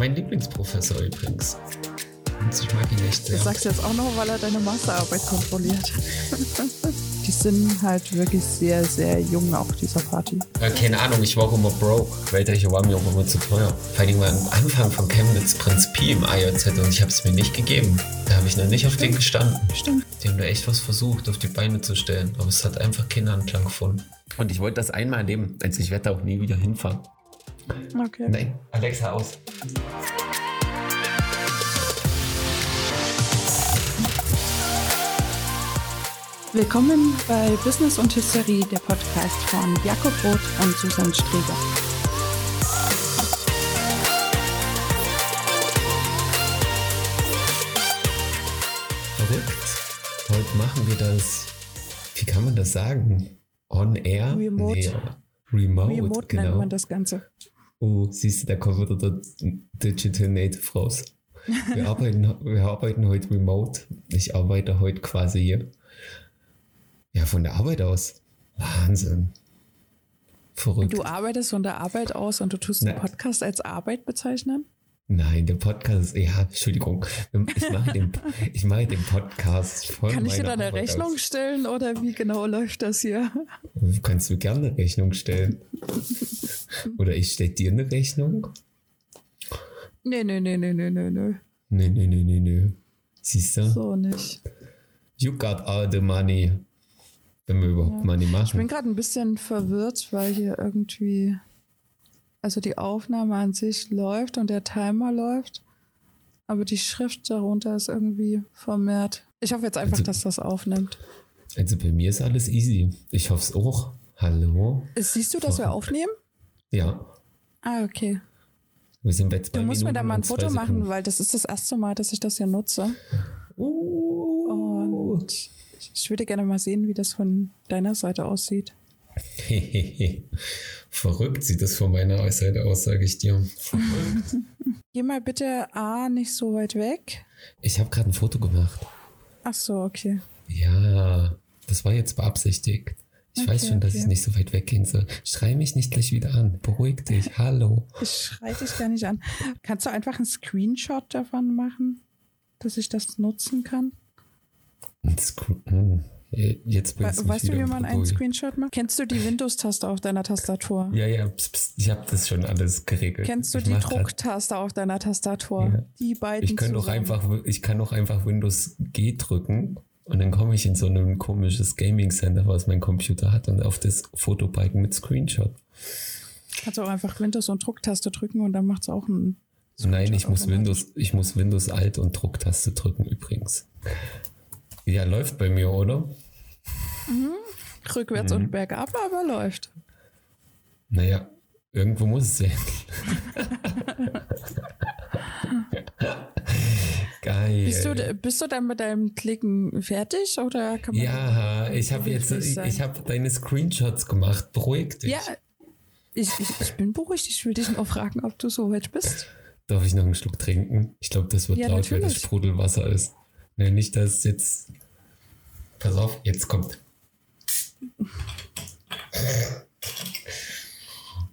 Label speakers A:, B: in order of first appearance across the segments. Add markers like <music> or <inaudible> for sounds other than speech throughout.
A: Mein Lieblingsprofessor übrigens. Und ich mag ihn echt sehr.
B: Du sagst jetzt auch noch, weil er deine Masterarbeit kontrolliert. <laughs> Die sind halt wirklich sehr, sehr jung auf dieser Party.
A: Äh, keine Ahnung, ich war auch immer broke. Weltliche war mir auch immer zu teuer. Vor allem am Anfang von Chemnitz Prinz Pi im IOZ und ich habe es mir nicht gegeben. Da habe ich noch nicht auf den gestanden.
B: Stimmt.
A: Die haben da echt was versucht, auf die Beine zu stellen. Aber es hat einfach keinen Anklang gefunden. Und ich wollte das einmal erleben. Also ich werde auch nie wieder hinfahren.
B: Okay.
A: Nein, Alexa aus.
B: Willkommen bei Business und Hysterie, der Podcast von Jakob Roth und Susan Streger.
A: Verrückt. Heute machen wir das, wie kann man das sagen? On Air?
B: Remote.
A: Nee, remote,
B: Remote
A: genau.
B: nennt man das Ganze.
A: Oh, siehst du, da kommt wieder der Digital Native raus. Wir <laughs> arbeiten, wir arbeiten heute remote. Ich arbeite heute quasi hier. Ja, von der Arbeit aus. Wahnsinn. Verrückt.
B: Du arbeitest von der Arbeit aus und du tust
A: Ne.
B: den Podcast als Arbeit bezeichnen?
A: Nein, der Podcast, ja, Entschuldigung. Ich mache den, <laughs> ich mache den Podcast von
B: Kann ich dir da eine
A: Arbeit
B: Rechnung
A: Aus.
B: stellen oder wie genau läuft das hier?
A: Kannst du gerne eine Rechnung stellen? Oder ich stelle dir eine Rechnung?
B: Nee, nee, nee, nee, nee, nee, nee.
A: Nee, nee, nee, nee, nee. Siehst du?
B: So nicht.
A: You got all the money. Wenn wir überhaupt Money
B: Ich bin
A: machen.
B: gerade ein bisschen verwirrt, weil hier irgendwie, also die Aufnahme an sich läuft und der Timer läuft, aber die Schrift darunter ist irgendwie vermehrt. Ich hoffe jetzt einfach,
A: Also-
B: dass das aufnimmt.
A: Also bei mir ist alles easy. Ich hoffe es auch. Hallo?
B: Siehst du, dass wir aufnehmen?
A: Ja.
B: Ah, okay.
A: Wir sind bei zwei
B: Du musst mir
A: Minuten
B: da mal ein Foto machen, weil das ist das erste Mal, dass ich das hier nutze.
A: Uh.
B: Und ich würde gerne mal sehen, wie das von deiner Seite aussieht. <laughs>
A: Verrückt sieht das von meiner Seite aus, sage ich dir. Verrückt. <laughs>
B: Geh mal bitte A nicht so weit weg.
A: Ich habe gerade ein Foto gemacht.
B: Ach so, okay.
A: Ja, das war jetzt beabsichtigt. Ich weiß
B: Okay,
A: schon, dass
B: okay.
A: ich nicht so weit weggehen soll. Schrei mich nicht gleich wieder an. Beruhig dich. <laughs> Hallo.
B: Ich schrei dich gar nicht an. Kannst du einfach einen Screenshot davon machen, dass ich das nutzen kann?
A: Und Screw- hm, Jetzt
B: We
A: du
B: weißt du, wie man einen. Screenshot macht? Kennst du die Windows-Taste auf deiner Tastatur?
A: Ja, ja, pst, pst, ich habe das schon alles geregelt.
B: Kennst du
A: ich
B: die Drucktaste auf deiner Tastatur?
A: Ja.
B: Die beiden
A: Ich kann doch einfach, ich kann doch einfach Windows G drücken und dann komme ich in so ein komisches Gaming Center, was mein Computer hat und auf das Fotobalken mit Screenshot.
B: Kannst du auch einfach Windows und Drucktaste drücken und dann macht es auch einen.
A: Nein, ich muss. Windows, ich muss Windows Alt und Drucktaste drücken übrigens. Ja, läuft bei mir, oder?
B: Rückwärts
A: Mhm.
B: und bergab, aber läuft.
A: Naja, irgendwo muss es sein. <laughs> Geil.
B: Bist du, bist du dann mit deinem Klicken fertig oder
A: ja, ich habe jetzt,
B: sein?
A: ich habe deine Screenshots gemacht. Beruhig dich.
B: Ja, ich, ich, ich bin beruhigt. Ich will dich nur fragen, ob du so weit bist.
A: Darf ich noch einen Schluck trinken? Ich glaube, das wird
B: Ja,
A: laut, weil das
B: natürlich.
A: Sprudelwasser ist. Nee, nicht, dass jetzt. Pass auf, jetzt kommt.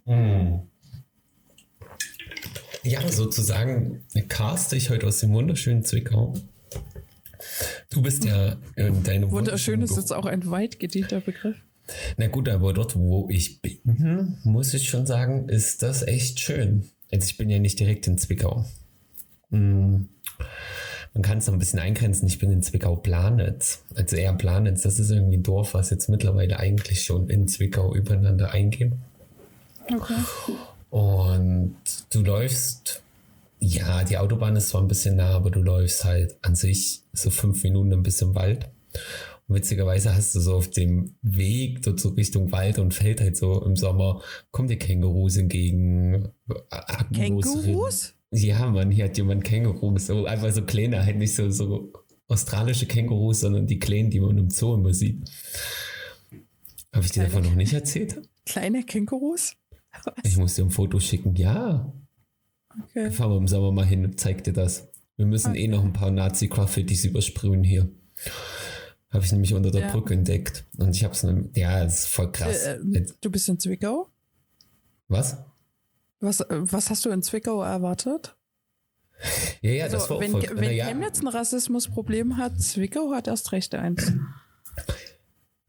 A: Mm. Ja, sozusagen caste ich heute aus dem wunderschönen Zwickau. Du bist ja in deinem
B: Wunderschön ist jetzt auch ein weit gedienter Begriff.
A: na gut, aber dort, wo ich bin, muss ich schon sagen, ist das echt schön. Also ich bin ja nicht direkt in Zwickau. Hm, Man kann es noch ein bisschen eingrenzen. Ich bin in Zwickau-Planitz. Also eher Planitz, das ist irgendwie ein Dorf, was jetzt mittlerweile eigentlich schon in Zwickau übereinander eingeht.
B: Okay.
A: Und du läufst, ja, die Autobahn ist zwar ein bisschen nah, aber du läufst halt an sich so fünf Minuten ein bisschen Wald. Und witzigerweise hast du so auf dem Weg dort so Richtung Wald und Feld halt so im Sommer, kommen dir Kängurus entgegen. Hackenlose
B: Kängurus?
A: Ja, man, hier hat jemand Kängurus, so einfach so kleine, halt nicht so, so australische Kängurus, sondern die kleinen, die man im Zoo immer sieht. Habe ich dir davon noch nicht erzählt?
B: Kleine Kängurus?
A: Ich muss dir ein Foto schicken. Ja,
B: Okay.
A: fahren wir im Sommer mal hin und zeig dir das. Wir müssen eh noch ein paar Nazi-Graffitis übersprühen hier. Habe ich nämlich unter der
B: Ja.
A: Brücke entdeckt. Und ich habe es, ja, das ist voll krass.
B: Äh,
A: Jetzt-
B: du bist in Zwickau?
A: Was?
B: Was, äh, was hast du in Zwickau erwartet?
A: Ja, ja, das
B: Also,
A: war auch
B: wenn,
A: voll,
B: wenn
A: naja,
B: Chemnitz ein Rassismusproblem hat, Zwickau hat erst recht eins.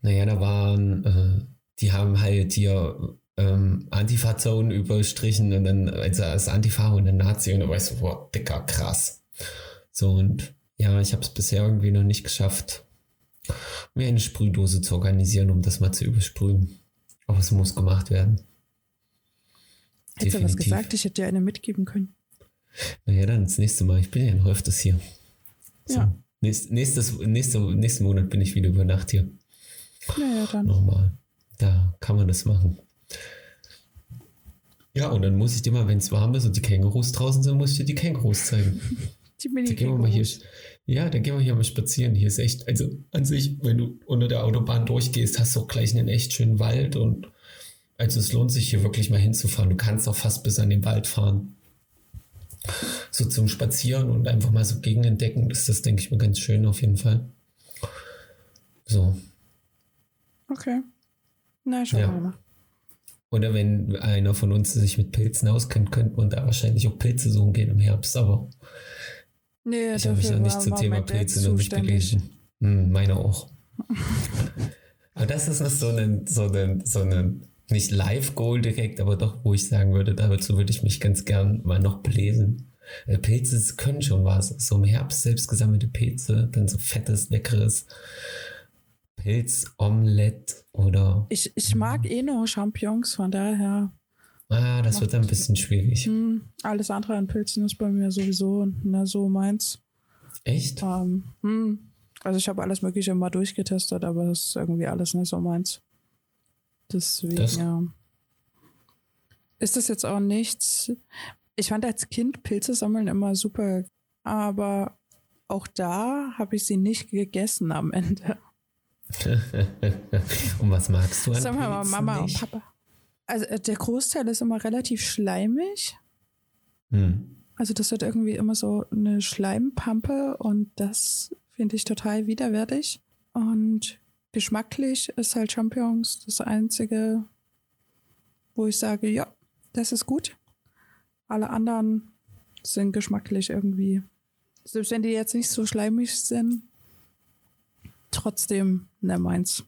A: naja, da waren, äh, die haben halt hier ähm, Antifa-Zonen überstrichen und dann, also als Antifa und ein Nazi und da weißt du, boah, dicker, krass. So und ja, ich habe es bisher irgendwie noch nicht geschafft, mir eine Sprühdose zu organisieren, um das mal zu übersprühen. Aber es muss gemacht werden.
B: Hättest du was gesagt? Ich hätte dir eine mitgeben können.
A: Naja, dann das nächste Mal. Ich bin ja noch öfters hier. So.
B: Ja.
A: Nächst, nächstes, nächste, nächsten Monat bin ich wieder über Nacht hier.
B: Naja, dann.
A: Nochmal. Da kann man das machen. Ja, und dann muss ich dir mal, wenn es warm ist und die Kängurus draußen sind, muss ich dir die Kängurus zeigen. <laughs>
B: Die
A: Da gehen wir mal hier. Ja, da gehen wir hier mal spazieren. Hier ist echt, also an sich, wenn du unter der Autobahn durchgehst, hast du auch gleich einen echt schönen Wald und also es lohnt sich hier wirklich mal hinzufahren. Du kannst auch fast bis an den Wald fahren. So zum Spazieren und einfach mal so gegenentdecken, ist das, denke ich mir, ganz schön auf jeden Fall. So.
B: Okay. Na, schauen
A: Ja.
B: wir mal.
A: Oder wenn einer von uns sich mit Pilzen auskennt, könnte man da wahrscheinlich auch Pilze suchen gehen im Herbst, aber
B: Nee,
A: ich habe mich noch nicht zum Thema Pilze noch nicht belesen. Hm, meine auch. <laughs> aber das ist noch so ein, so ein, so ein nicht Live-Goal direkt, aber doch, wo ich sagen würde, dazu würde ich mich ganz gern mal noch belesen. Äh, Pilze können schon was. So im Herbst selbst gesammelte Pilze, dann so fettes, leckeres Pilzomelett oder
B: Ich, ich mag eh nur Champignons, von daher.
A: ah, das wird dann ein bisschen schwierig.
B: Hm, alles andere an Pilzen ist bei mir sowieso na, so meins.
A: Echt?
B: Ähm, hm, also ich habe alles Mögliche mal durchgetestet, aber das ist irgendwie alles nicht so meins. Deswegen,
A: Das-
B: ja. Ist das jetzt auch nichts? Ich fand als Kind Pilze sammeln immer super, aber auch da habe ich sie nicht gegessen am Ende. <laughs>
A: und was magst du an
B: Sagen wir mal
A: Pilzen
B: Mama
A: nicht?
B: und Papa. Also äh, der Großteil ist immer relativ schleimig.
A: Hm.
B: Also das wird irgendwie immer so eine Schleimpampe und das finde ich total widerwärtig. Und geschmacklich ist halt Champignons das Einzige, wo ich sage, ja, das ist gut. Alle anderen sind geschmacklich irgendwie, selbst wenn die jetzt nicht so schleimig sind, trotzdem ne meins.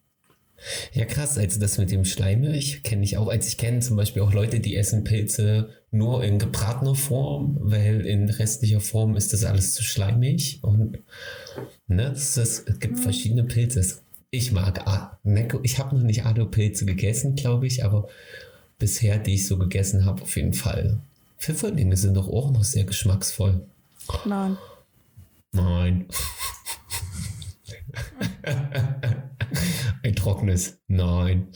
A: Ja, krass, also das mit dem Schleimig kenne ich auch. Also ich kenne zum Beispiel auch Leute, die essen Pilze nur in gebratener Form, weil in restlicher Form ist das alles zu schleimig. Und ne, das es gibt verschiedene Pilze. Ich mag, A- ne, ich habe noch nicht Ado-Pilze gegessen, glaube ich, aber bisher, die ich so gegessen habe, auf jeden Fall. Pfifferlinge sind doch auch noch sehr geschmacksvoll.
B: Nein.
A: Nein. Ein trockenes Nein.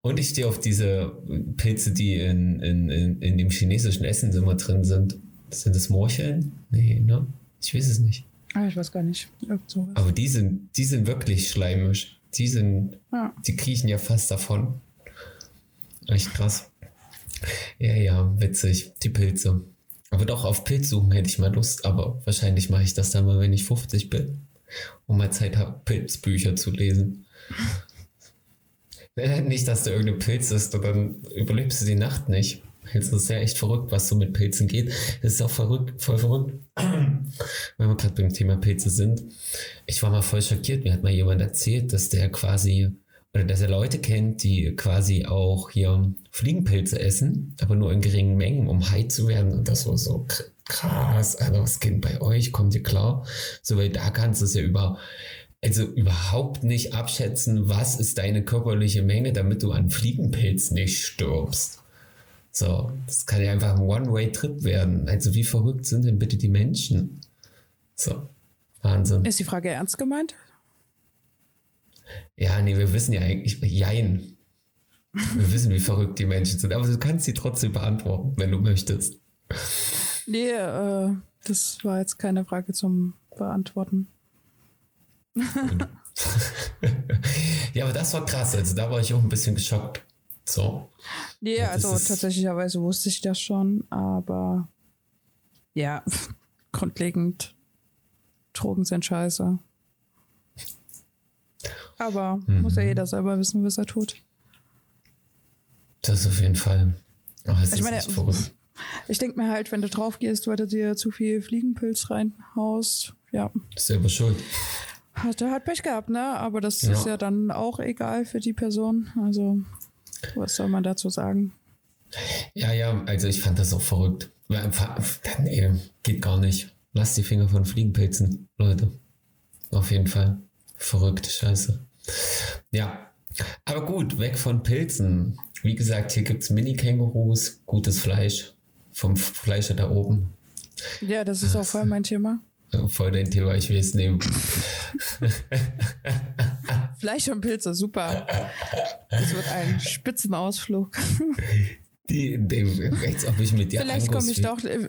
A: Und ich stehe auf diese Pilze, die in, in, in, in dem chinesischen Essen immer drin sind. Sind das Morcheln? Nee, ne? Ich weiß es nicht.
B: Ah, ich weiß gar nicht.
A: Aber die sind, die sind wirklich schleimisch. Die sind,
B: Ja.
A: die kriechen ja fast davon. Echt krass. Ja, ja, witzig. Die Pilze. Aber doch, auf Pilz suchen hätte ich mal Lust, aber wahrscheinlich mache ich das dann mal, wenn ich 50 bin. Und mal Zeit habe, Pilzbücher zu lesen. <laughs> Nicht, dass du irgendein Pilz und dann überlebst du die Nacht nicht. Es ist ja echt verrückt, was so mit Pilzen geht. Es ist auch verrückt, voll verrückt, wenn wir gerade beim Thema Pilze sind. Ich war mal voll schockiert. Mir hat mal jemand erzählt, dass der quasi, oder dass er Leute kennt, die quasi auch hier Fliegenpilze essen, aber nur in geringen Mengen, um high zu werden. Und das war so kr- krass. Alter, was geht bei euch? Kommt ihr klar? So, weil da kannst du es ja über, also überhaupt nicht abschätzen, was ist deine körperliche Menge, damit du an Fliegenpilz nicht stirbst. So, das kann ja einfach ein One-Way-Trip werden. Also wie verrückt sind denn bitte die Menschen? So, Wahnsinn.
B: Ist die Frage ernst gemeint?
A: Ja, nee, wir wissen ja eigentlich, jein. Wir wissen, wie verrückt die Menschen sind, aber du kannst sie trotzdem beantworten, wenn du möchtest.
B: Nee, äh, das war jetzt keine Frage zum Beantworten. <laughs>
A: Ja, aber das war krass. Also da war ich auch ein bisschen geschockt. So.
B: Nee,
A: Ja,
B: also tatsächlicherweise wusste ich das schon, aber ja, <laughs> grundlegend, Drogen sind scheiße. Aber muss
A: Mhm.
B: ja jeder selber wissen, was er tut.
A: Das auf jeden Fall. Oh,
B: Ich meine. Ich denke mir halt, wenn du drauf gehst, weil du dir zu viel Fliegenpilz reinhaust, ja.
A: Selber schuld.
B: Hat er halt Pech gehabt, ne? Aber das
A: Ja.
B: ist ja dann auch egal für die Person. Also, was soll man dazu sagen?
A: Ja, ja, also ich fand das auch verrückt. Nee, geht gar nicht. Lasst die Finger von Fliegenpilzen, Leute. Auf jeden Fall. Verrückte Scheiße. Ja, aber gut, weg von Pilzen. Wie gesagt, hier gibt es Mini-Kängurus, gutes Fleisch vom Fleischer da oben.
B: Ja, das ist auch voll mein Thema.
A: Voll dein Thema, ich will es nehmen. <laughs>
B: Fleisch und Pilze, super. Das wird ein Spitzenausflug.
A: Die, die, als ob ich mit dir
B: Vielleicht komme ich doch, äh,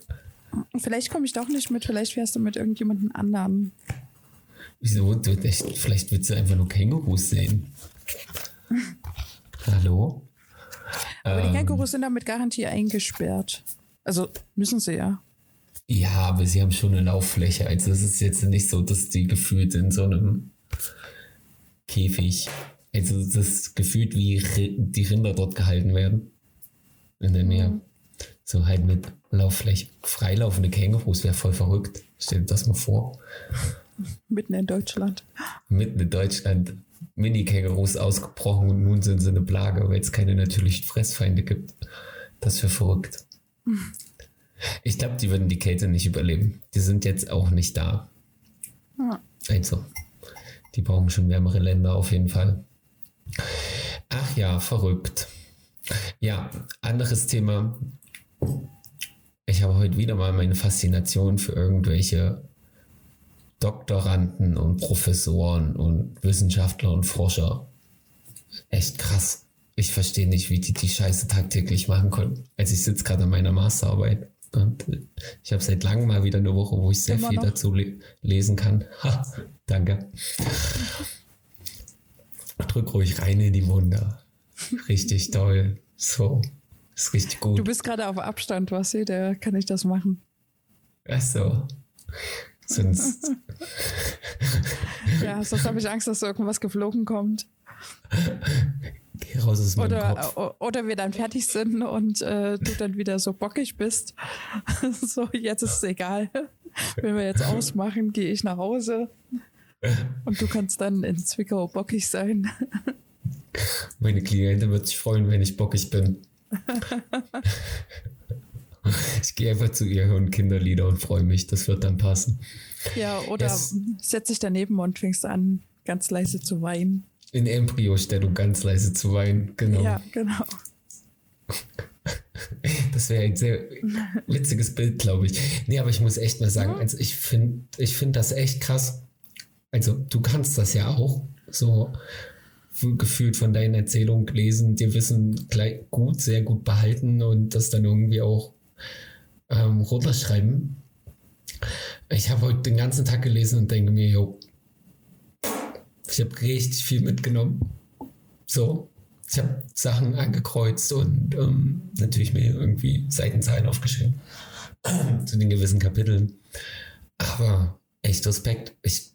B: vielleicht komme ich doch nicht mit. Vielleicht fährst du mit irgendjemandem anderen.
A: Wieso? Du, vielleicht willst du einfach nur Kängurus sehen. Hallo?
B: Aber die
A: Ähm,
B: Kängurus sind damit Garantie eingesperrt. Also müssen sie ja.
A: Ja, aber sie haben schon eine Lauffläche. Also es ist jetzt nicht so, dass die gefühlt in so einem Käfig, also das ist gefühlt wie die Rinder dort gehalten werden. In der Nähe. So halt mit Lauffläche. Freilaufende Kängurus wäre voll verrückt. Stell dir das mal vor.
B: Mitten in Deutschland.
A: Mitten in Deutschland Mini-Kängurus ausgebrochen und nun sind sie eine Plage, weil es keine natürlichen Fressfeinde gibt. Das wäre verrückt. <laughs> Ich glaube, die würden die Kälte nicht überleben. Die sind jetzt auch nicht da.
B: Ja.
A: Also, die brauchen schon wärmere Länder auf jeden Fall. Ach ja, verrückt. Ja, anderes Thema. Ich habe heute wieder mal meine Faszination für irgendwelche Doktoranden und Professoren und Wissenschaftler und Forscher. Echt krass. Ich verstehe nicht, wie die die Scheiße tagtäglich machen können. Also ich sitze gerade an meiner Masterarbeit und ich habe seit langem mal wieder eine Woche, wo ich sehr
B: Immer
A: viel
B: noch?
A: dazu le lesen kann. Danke. Drück ruhig rein in die Wunder. Richtig toll. So. Ist richtig gut.
B: Du bist gerade auf Abstand, was sie, da kann ich das machen.
A: Ach so. Sonst. <laughs>
B: Ja, sonst habe ich Angst, dass irgendwas geflogen kommt.
A: Geh raus aus meinem Kopf.
B: Oder, o- oder wir dann fertig sind und äh, du dann wieder so bockig bist. <laughs> so, jetzt ist es egal. Wenn wir jetzt <laughs> ausmachen, gehe ich nach Hause. Und du kannst dann in Zwickau bockig sein.
A: Meine Klientin wird sich freuen, wenn ich bockig bin. Ich gehe einfach zu ihr, hören Kinderlieder und freue mich. Das wird dann passen.
B: Ja, oder
A: Yes.
B: setz dich daneben und fängst an, ganz leise zu weinen.
A: In Embryostellung ganz leise zu weinen. Genau.
B: Ja, genau.
A: Das wäre ein sehr witziges Bild, glaube ich. Nee, aber ich muss echt mal sagen, also ich finde ich find das echt krass. Also du kannst das ja auch so gefühlt von deinen Erzählungen lesen, dir Wissen gleich gut, sehr gut behalten und das dann irgendwie auch ähm, runterschreiben. Ich habe heute den ganzen Tag gelesen und denke mir, jo, ich habe richtig viel mitgenommen. So, ich habe Sachen angekreuzt und ähm, natürlich mir irgendwie Seitenzahlen aufgeschrieben zu den gewissen Kapiteln. Aber echt Respekt. Ich,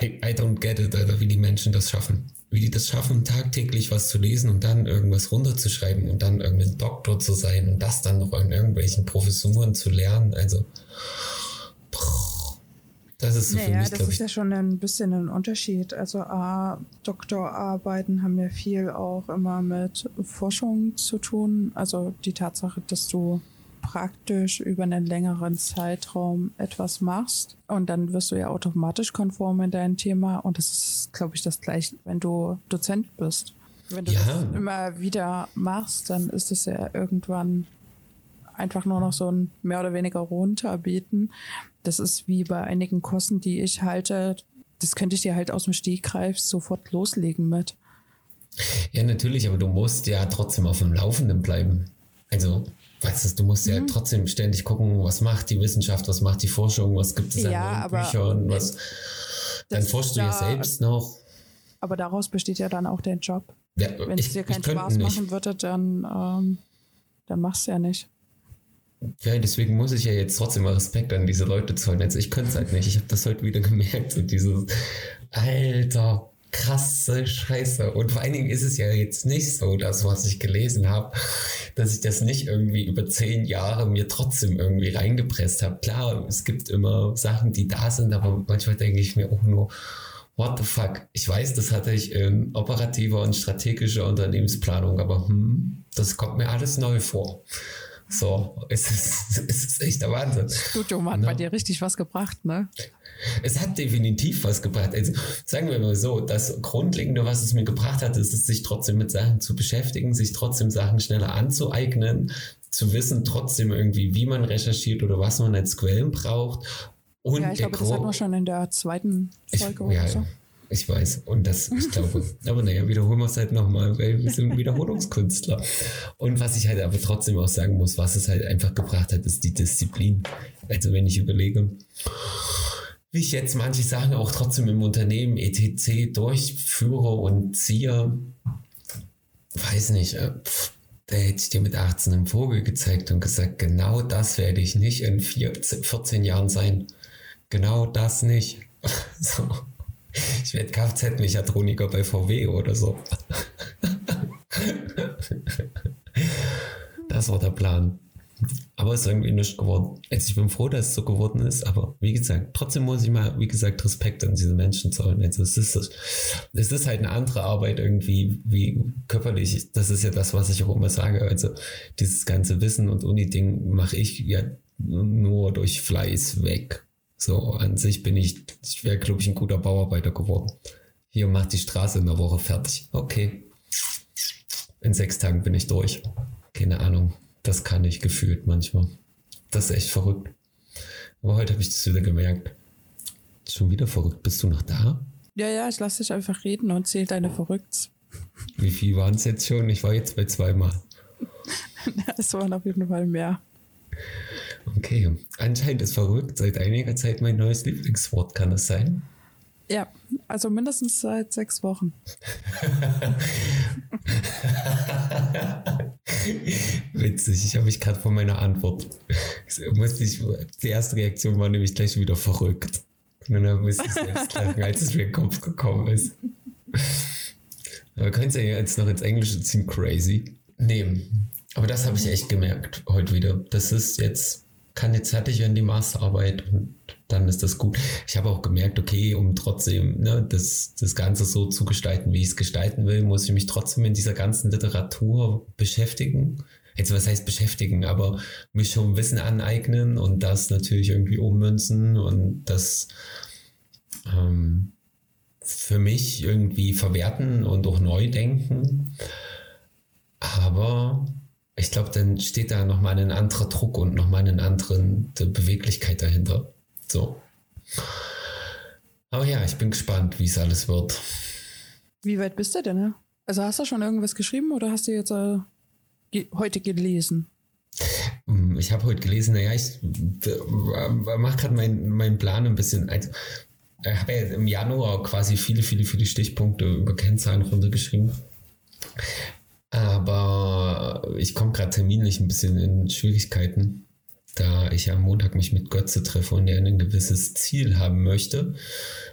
A: I, I don't get it, Alter, wie die Menschen das schaffen. Wie die das schaffen, tagtäglich was zu lesen und dann irgendwas runterzuschreiben und dann irgendein Doktor zu sein und das dann noch in irgendwelchen Professuren zu lernen. Also, das ist so für
B: Naja,
A: mich,
B: das ist
A: ich,
B: ja schon ein bisschen ein Unterschied. Also A, Doktorarbeiten haben ja viel auch immer mit Forschung zu tun. Also die Tatsache, dass du praktisch über einen längeren Zeitraum etwas machst und dann wirst du ja automatisch konform in dein Thema und das ist, glaube ich, das gleiche, wenn du Dozent bist. Wenn du
A: Ja.
B: das immer wieder machst, dann ist es ja irgendwann einfach nur noch so ein mehr oder weniger runterbieten. Das ist wie bei einigen Kosten, die ich halte. Das könnte ich dir halt aus dem Stegreif sofort loslegen mit.
A: Ja, natürlich, aber du musst ja trotzdem auf dem Laufenden bleiben. Also, weißt du, du musst
B: Mhm.
A: ja trotzdem ständig gucken, was macht die Wissenschaft, was macht die Forschung, was gibt es an
B: Ja,
A: neuen
B: aber
A: Büchern, was. Dann forschst du ja selbst noch.
B: Aber daraus besteht ja dann auch dein Job.
A: Ja,
B: Wenn es dir keinen Spaß
A: nicht.
B: machen würde, dann, ähm, dann machst du ja nicht.
A: Ja, deswegen muss ich ja jetzt trotzdem mal Respekt an diese Leute zollen. Also ich könnte es halt nicht. Ich habe das heute wieder gemerkt. Und dieses, Alter, krasse Scheiße. Und vor allen Dingen ist es ja jetzt nicht so, dass was ich gelesen habe, dass ich das nicht irgendwie über zehn Jahre mir trotzdem irgendwie reingepresst habe. Klar, es gibt immer Sachen, die da sind, aber manchmal denke ich mir auch nur, what the fuck? Ich weiß, das hatte ich in operativer und strategischer Unternehmensplanung, aber hm, das kommt mir alles neu vor. So, es ist, <laughs> es ist echt der Wahnsinn.
B: Studium hat no. bei dir richtig was gebracht, ne?
A: Es hat definitiv was gebracht. Also sagen wir mal so, das Grundlegende, was es mir gebracht hat, ist es, sich trotzdem mit Sachen zu beschäftigen, sich trotzdem Sachen schneller anzueignen, zu wissen trotzdem irgendwie, wie man recherchiert oder was man als Quellen braucht.
B: Und ja, ich glaube, das hatten wir schon in der zweiten Folge ich, oder ja, so.
A: Ich weiß. Und das, ich glaube, <laughs> aber naja, wiederholen wir es halt nochmal, weil wir sind Wiederholungskünstler. Und was ich halt aber trotzdem auch sagen muss, was es halt einfach gebracht hat, ist die Disziplin. Also wenn ich überlege, wie ich jetzt manche Sachen auch trotzdem im Unternehmen etc. durchführe und ziehe, weiß nicht, äh, da hätte ich dir mit 18 einen Vogel gezeigt und gesagt, genau das werde ich nicht in vier, 14 Jahren sein. Genau das nicht. <laughs> so. Ich werde Kfz-Mechatroniker bei VW oder so. <laughs> das war der Plan. Aber es ist irgendwie nicht geworden. Also ich bin froh, dass es so geworden ist, aber wie gesagt, trotzdem muss ich mal, wie gesagt, Respekt an diese Menschen zollen. Also es ist, es ist halt eine andere Arbeit irgendwie, wie körperlich. Das ist ja das, was ich auch immer sage. Also dieses ganze Wissen und Uni-Ding mache ich ja nur durch Fleiß weg. So, an sich bin ich, ich wäre, glaube ich, ein guter Bauarbeiter geworden. Hier macht die Straße in der Woche fertig. Okay. In sechs Tagen bin ich durch. Keine Ahnung. Das kann ich gefühlt manchmal. Das ist echt verrückt. Aber heute habe ich das wieder gemerkt. Schon wieder verrückt. Bist du noch da?
B: Ja, ja, ich lasse dich einfach reden und zähle deine Verrückts.
A: Wie viel waren es jetzt schon? Ich war jetzt bei zweimal. <laughs>
B: es waren auf jeden Fall mehr.
A: Okay, anscheinend ist verrückt seit einiger Zeit mein neues Lieblingswort. Kann das sein?
B: Ja, also mindestens seit sechs Wochen. <laughs>
A: Witzig, ich habe mich gerade von meiner Antwort. Ich, die erste Reaktion war nämlich gleich wieder verrückt. Und dann musste ich selbst lachen, als es mir in den Kopf gekommen ist. Aber könnt ihr jetzt noch ins Englische ziehen, crazy. nehmen. Aber das habe ich echt gemerkt heute wieder. Das ist jetzt, kann jetzt fertig werden, die Masterarbeit und dann ist das gut. Ich habe auch gemerkt, okay, um trotzdem ne, das, das Ganze so zu gestalten, wie ich es gestalten will, muss ich mich trotzdem in dieser ganzen Literatur beschäftigen. Jetzt, was heißt beschäftigen, aber mich schon Wissen aneignen und das natürlich irgendwie ummünzen und das ähm, für mich irgendwie verwerten und auch neu denken. Aber ich glaube, dann steht da nochmal ein anderer Druck und nochmal eine andere Beweglichkeit dahinter. So. Aber ja, ich bin gespannt, wie es alles wird.
B: Wie weit bist du denn? Ne? Also hast du schon irgendwas geschrieben oder hast du jetzt äh, ge heute gelesen?
A: Mm, ich habe heute gelesen, naja, ich äh, mache gerade meinen mein Plan ein bisschen. Also, ich habe ja im Januar quasi viele, viele, viele Stichpunkte über Kennzahlen runtergeschrieben. Aber ich komme gerade terminlich ein bisschen in Schwierigkeiten, da ich am Montag mich mit Götze treffe und er ein gewisses Ziel haben möchte.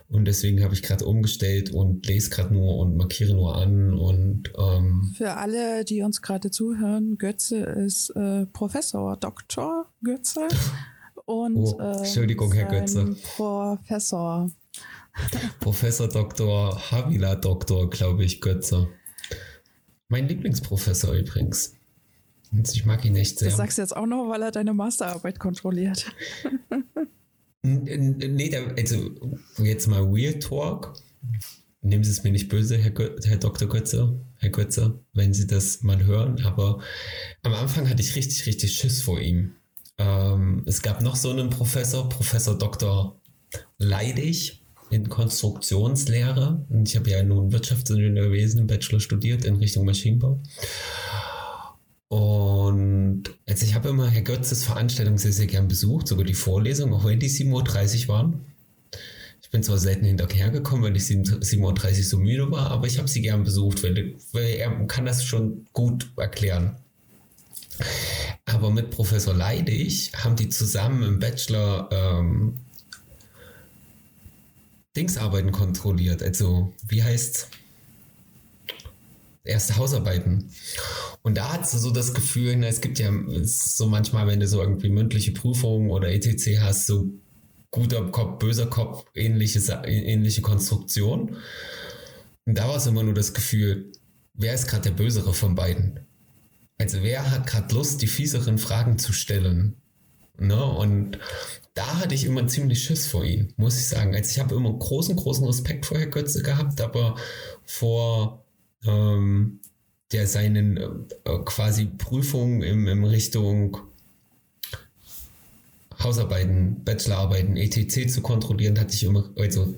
A: Und deswegen habe ich gerade umgestellt und lese gerade nur und markiere nur an. Und ähm
B: für alle, die uns gerade zuhören, Götze ist äh, Professor Dr. Götze <laughs> und
A: oh, Entschuldigung, Herr Götze.
B: Professor.
A: Professor Dr. Havila Doktor, glaube ich, Götze. Mein Lieblingsprofessor übrigens. Ich mag ihn echt sehr.
B: Das sagst du jetzt auch noch, weil er deine Masterarbeit kontrolliert.
A: nee, also jetzt mal Real Talk. Nehmen Sie es mir nicht böse, Herr, Herr Dr. Götze, Herr Götze, wenn Sie das mal hören. Aber am Anfang hatte ich richtig, richtig Schiss vor ihm. Ähm, es gab noch so einen Professor, Professor Dr. Leidig in Konstruktionslehre. Und ich habe ja nun Wirtschaftsingenieurwesen im Bachelor studiert in Richtung Maschinenbau. Und also ich habe immer Herr Götzes Veranstaltung sehr, sehr gern besucht, sogar die Vorlesung, auch wenn die 7.30 Uhr waren. Ich bin zwar selten hinterhergekommen, weil ich 7.30 Uhr so müde war, aber ich habe sie gern besucht, weil, weil er kann das schon gut erklären. Aber mit Professor Leidig haben die zusammen im Bachelor ähm, Dingsarbeiten kontrolliert. Also, wie heißt erste Hausarbeiten. Und da hat sie so das Gefühl, na, es gibt ja so manchmal, wenn du so irgendwie mündliche Prüfungen oder ETC hast, so guter Kopf, böser Kopf, ähnliche, ähnliche Konstruktion. Und da war es immer nur das Gefühl, wer ist gerade der Bösere von beiden? Also wer hat gerade Lust, die fieseren Fragen zu stellen? Ne? Und da hatte ich immer ziemlich Schiss vor ihm, muss ich sagen. Also ich habe immer großen, großen Respekt vor Herr Götze gehabt, aber vor ähm, der seinen äh, quasi Prüfungen im, in Richtung Hausarbeiten, Bachelorarbeiten, etc. zu kontrollieren, hatte ich immer, also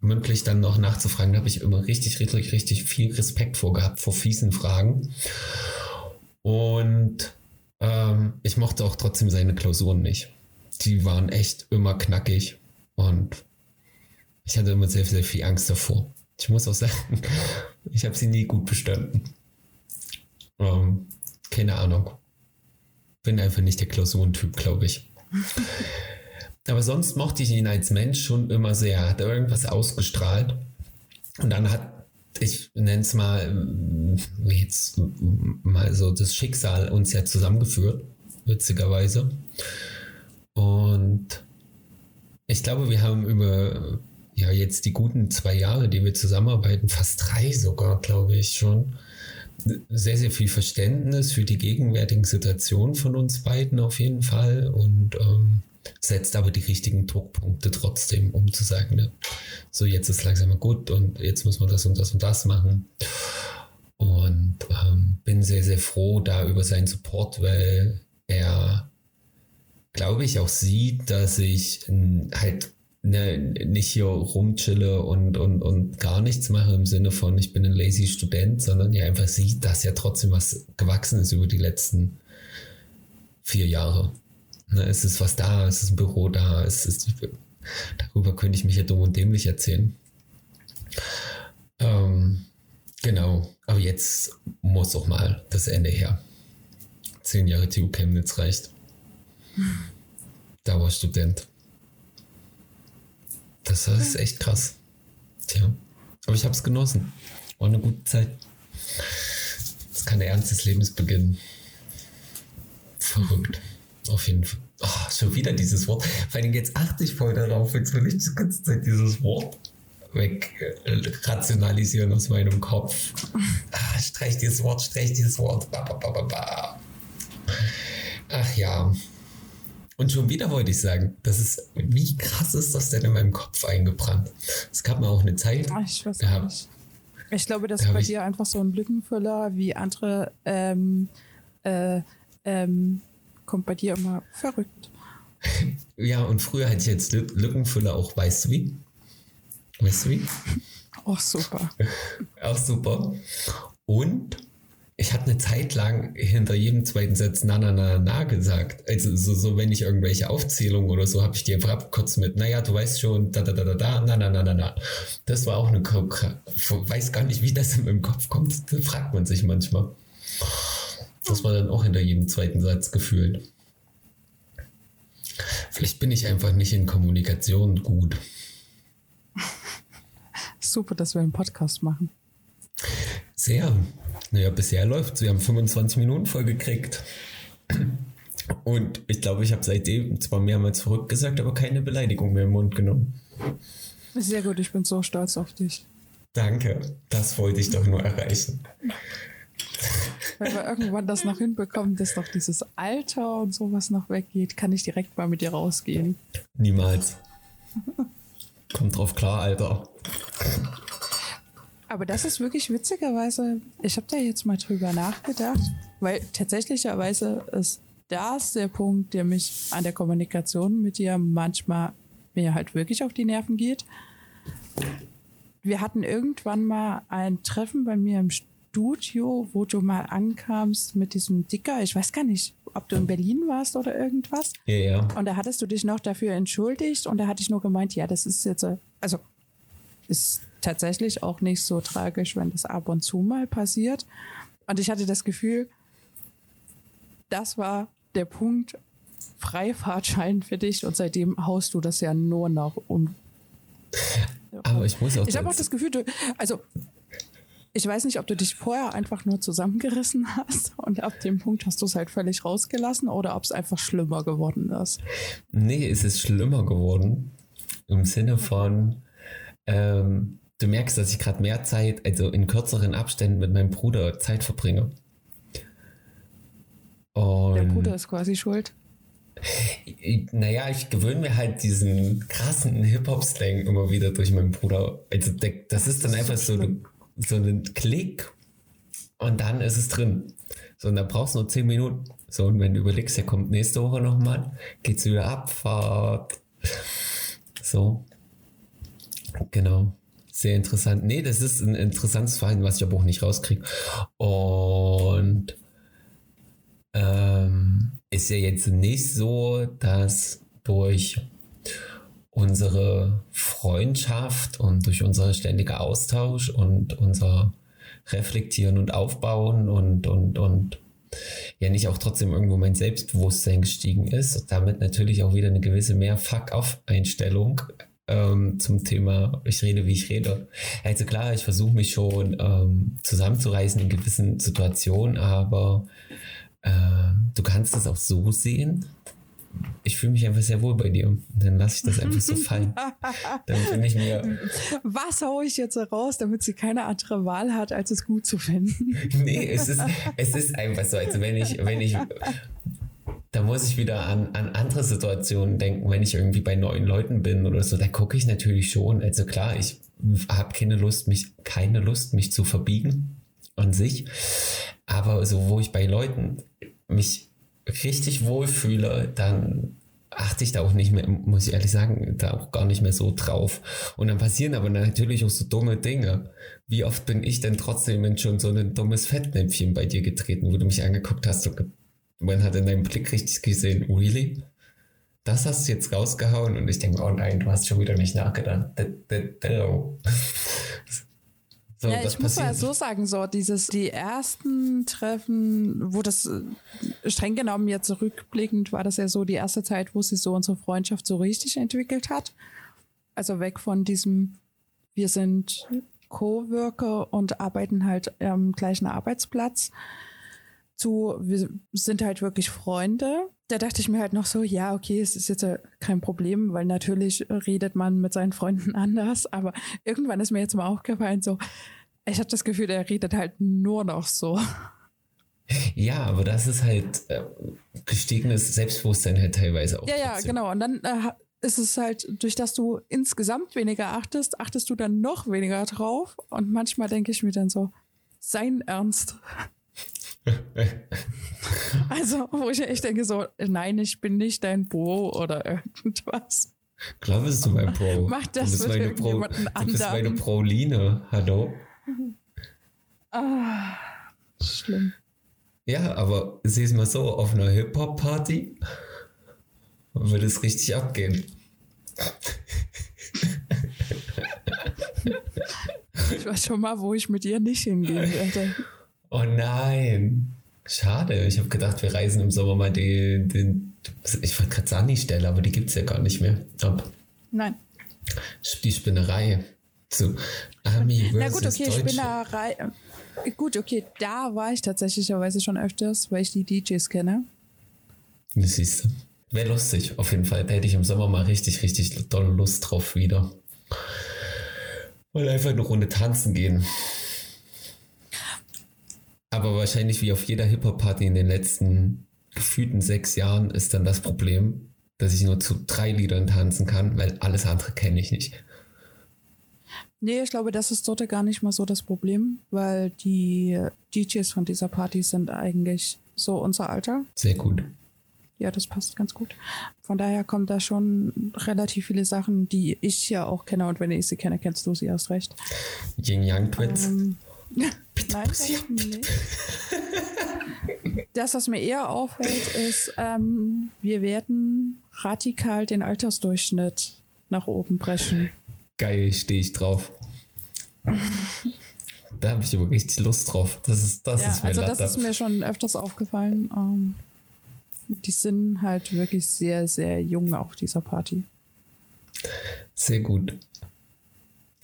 A: mündlich dann noch nachzufragen, da habe ich immer richtig, richtig, richtig viel Respekt vor gehabt, vor fiesen Fragen. Und ähm, ich mochte auch trotzdem seine Klausuren nicht. Die waren echt immer knackig und ich hatte immer sehr, sehr viel Angst davor. Ich muss auch sagen, <laughs> ich habe sie nie gut bestanden. Ähm, keine Ahnung. Bin einfach nicht der Klausurentyp, glaube ich. <laughs> Aber sonst mochte ich ihn als Mensch schon immer sehr. Hat er irgendwas ausgestrahlt. Und dann hat, ich nenne es mal, jetzt mal so das Schicksal uns ja zusammengeführt, witzigerweise. Und ich glaube, wir haben über ja jetzt die guten zwei Jahre, die wir zusammenarbeiten, fast drei sogar, glaube ich schon, sehr, sehr viel Verständnis für die gegenwärtigen Situationen von uns beiden auf jeden Fall und ähm, setzt aber die richtigen Druckpunkte trotzdem, um zu sagen, ne, so jetzt ist langsam mal gut und jetzt muss man das und das und das machen. Und ähm, bin sehr, sehr froh da über seinen Support, weil er, glaube ich, auch sieht, dass ich halt ne, nicht hier rumchille und, und, und gar nichts mache im Sinne von, ich bin ein lazy Student, sondern ja einfach sieht, dass ja trotzdem was gewachsen ist über die letzten vier Jahre. Ne, es ist was da, es ist ein Büro da, es ist, darüber könnte ich mich ja dumm und dämlich erzählen. Ähm, genau, aber jetzt muss auch mal das Ende her. Zehn Jahre TU Chemnitz reicht. Dauerstudent. Das ist echt krass. Tja. Aber ich habe es genossen. War eine gute Zeit. Es kann der Ernst des Lebens beginnen. Verrückt. Auf jeden Fall. Oh, schon wieder dieses Wort. Vor allem jetzt achte ich voll darauf, jetzt will ich die ganze Zeit dieses Wort weg äh, rationalisieren aus meinem Kopf. Ah, streich dieses Wort, streich dieses Wort. Ba, ba, ba, Ach ja. Und schon wieder wollte ich sagen, das ist, wie krass ist das denn in meinem Kopf eingebrannt? Es gab mal auch eine Zeit.
B: Ach, ich weiß gehabt, nicht. Ich glaube, das ist bei dir einfach so ein Lückenfüller, wie andere ähm, äh, ähm, kommt bei dir immer verrückt. <laughs>
A: ja, und früher hatte ich jetzt Lückenfüller auch, weißt du wie? Weißt du wie?
B: Auch super. <laughs>
A: auch super. Und ich hatte eine Zeit lang hinter jedem zweiten Satz na na na na gesagt. Also so, so wenn ich irgendwelche Aufzählungen oder so, habe ich die einfach kurz mit, naja, du weißt schon, da da da da da, na na na na na. Das war auch eine, weiß gar nicht, wie das in meinem Kopf kommt. Da fragt man sich manchmal. Das war dann auch hinter jedem zweiten Satz gefühlt. Vielleicht bin ich einfach nicht in Kommunikation gut. <laughs>
B: Super, dass wir einen Podcast machen.
A: Sehr. Naja, bisher läuft Wir haben 25 Minuten voll gekriegt. Und ich glaube, ich habe seitdem zwar mehrmals verrückt gesagt, aber keine Beleidigung mehr im Mund genommen.
B: Sehr gut, ich bin so stolz auf dich.
A: Danke, das wollte ich doch nur erreichen.
B: Wenn wir irgendwann das noch hinbekommen, dass doch dieses Alter und sowas noch weggeht, kann ich direkt mal mit dir rausgehen.
A: Niemals. Kommt drauf klar, Alter.
B: Aber das ist wirklich witzigerweise, ich habe da jetzt mal drüber nachgedacht, weil tatsächlicherweise ist das der Punkt, der mich an der Kommunikation mit dir manchmal mir halt wirklich auf die Nerven geht. Wir hatten irgendwann mal ein Treffen bei mir im Studio, wo du mal ankamst mit diesem Dicker. Ich weiß gar nicht, ob du in Berlin warst oder irgendwas.
A: Ja, ja.
B: Und da hattest du dich noch dafür entschuldigt und da hatte ich nur gemeint, ja, das ist jetzt, also ist tatsächlich auch nicht so tragisch, wenn das ab und zu mal passiert. Und ich hatte das Gefühl, das war der Punkt Freifahrtschein für dich und seitdem haust du das ja nur noch um.
A: Aber ich muss auch.
B: Ich habe auch das Gefühl, du, also ich weiß nicht, ob du dich vorher einfach nur zusammengerissen <laughs> hast und ab dem Punkt hast du es halt völlig rausgelassen oder ob es einfach schlimmer geworden ist.
A: Nee, es ist schlimmer geworden. Im Sinne von, ähm, du merkst, dass ich gerade mehr Zeit, also in kürzeren Abständen mit meinem Bruder Zeit verbringe.
B: Und Der Bruder ist quasi schuld.
A: Naja, ich gewöhne mir halt diesen krassen Hip-Hop-Slang immer wieder durch meinen Bruder. Also, das ist dann einfach so, so ein Klick und dann ist es drin. So, und da brauchst du nur 10 Minuten. So, und wenn du überlegst, der kommt nächste Woche nochmal, geht's wieder Abfahrt. So. Genau. Sehr interessant. Nee, das ist ein interessantes Verhalten, was ich aber auch nicht rauskriege. Und ähm, ist ja jetzt nicht so, dass durch unsere Freundschaft und durch unseren ständigen Austausch und unser Reflektieren und Aufbauen und, und, und ja nicht auch trotzdem irgendwo mein Selbstbewusstsein gestiegen ist. Damit natürlich auch wieder eine gewisse mehr Fuck-off-Einstellung ähm, zum Thema, ich rede, wie ich rede. Also klar, ich versuche mich schon ähm, zusammenzureißen in gewissen Situationen, aber äh, du kannst es auch so sehen. Ich fühle mich einfach sehr wohl bei dir. Dann lasse ich das einfach so fallen. <laughs> Dann finde ich mir.
B: Was haue ich jetzt raus, damit sie keine andere Wahl hat, als es gut zu finden?
A: nee, es ist, es ist einfach so. Also wenn ich, wenn ich da muss ich wieder an, an andere Situationen denken, wenn ich irgendwie bei neuen Leuten bin oder so, da gucke ich natürlich schon. Also klar, ich habe keine Lust, mich, keine Lust, mich zu verbiegen an sich. Aber so, wo ich bei Leuten mich richtig wohlfühle, dann achte ich da auch nicht mehr, muss ich ehrlich sagen, da auch gar nicht mehr so drauf. Und dann passieren aber natürlich auch so dumme Dinge. Wie oft bin ich denn trotzdem in schon so ein dummes Fettnäpfchen bei dir getreten, wo du mich angeguckt hast, so man hat in deinem Blick richtig gesehen, really? Das hast du jetzt rausgehauen und ich denke, oh nein, du hast schon wieder nicht nachgedacht.
B: So, ja, ich muss mal so sagen, so dieses, die ersten Treffen, wo das äh, streng genommen jetzt zurückblickend war das ja so die erste Zeit, wo sich so unsere Freundschaft so richtig entwickelt hat. Also weg von diesem, wir sind Coworker und arbeiten halt am gleichen Arbeitsplatz zu, wir sind halt wirklich Freunde. Da dachte ich mir halt noch so, ja, okay, es ist jetzt kein Problem, weil natürlich redet man mit seinen Freunden <laughs> anders, aber irgendwann ist mir jetzt mal aufgefallen, so, ich habe das Gefühl, er redet halt nur noch so.
A: Ja, aber das ist halt äh, gestiegenes Selbstbewusstsein halt teilweise auch.
B: Ja, ja, genau. Und dann äh, ist es halt, durch das du insgesamt weniger achtest, achtest du dann noch weniger drauf. Und manchmal denke ich mir dann so, sein Ernst. <laughs> also, wo ich echt denke, so, nein, ich bin nicht dein Bro oder irgendwas.
A: Klar bist du mein Bro.
B: Mach das du bist mit meine Pro, Du bist
A: meine Proline, hallo?
B: Ah, schlimm.
A: Ja, aber sieh es mal so, auf einer Hip-Hop-Party würde es richtig abgehen.
B: Ich weiß schon mal, wo ich mit ihr nicht hingehen werde.
A: Oh nein. Schade. Ich habe gedacht, wir reisen im Sommer mal den, den ich wollte gerade Sani-Stelle, aber die gibt es ja gar nicht mehr. Ab.
B: Nein.
A: Die Spinnerei. So, Ami
B: Na gut, okay, Deutsche. Spinnerei. Gut, okay, da war ich tatsächlicherweise schon öfters, weil ich die DJs kenne.
A: Das siehst du. Wäre lustig, auf jeden Fall. Da hätte ich im Sommer mal richtig, richtig doll Lust drauf wieder. Mal einfach eine Runde tanzen gehen. Aber wahrscheinlich wie auf jeder Hip-Hop-Party in den letzten gefühlten sechs Jahren ist dann das Problem, dass ich nur zu drei Liedern tanzen kann, weil alles andere kenne ich nicht.
B: Nee, ich glaube, das ist dort gar nicht mal so das Problem, weil die DJs von dieser Party sind eigentlich so unser Alter.
A: Sehr gut.
B: Ja, das passt ganz gut. Von daher kommen da schon relativ viele Sachen, die ich ja auch kenne und wenn ich sie kenne, kennst du sie erst recht.
A: Yin Yang Twins. Ähm,
B: Nein, nicht. <laughs> Das, was mir eher auffällt, ist, ähm, wir werden radikal den Altersdurchschnitt nach oben brechen.
A: Geil, stehe ich drauf. da habe ich aber richtig Lust drauf. Das ist, das
B: ja,
A: ist mir
B: Also, das ist mir schon öfters aufgefallen. Ähm, die sind halt wirklich sehr, sehr jung auf dieser Party.
A: Sehr gut.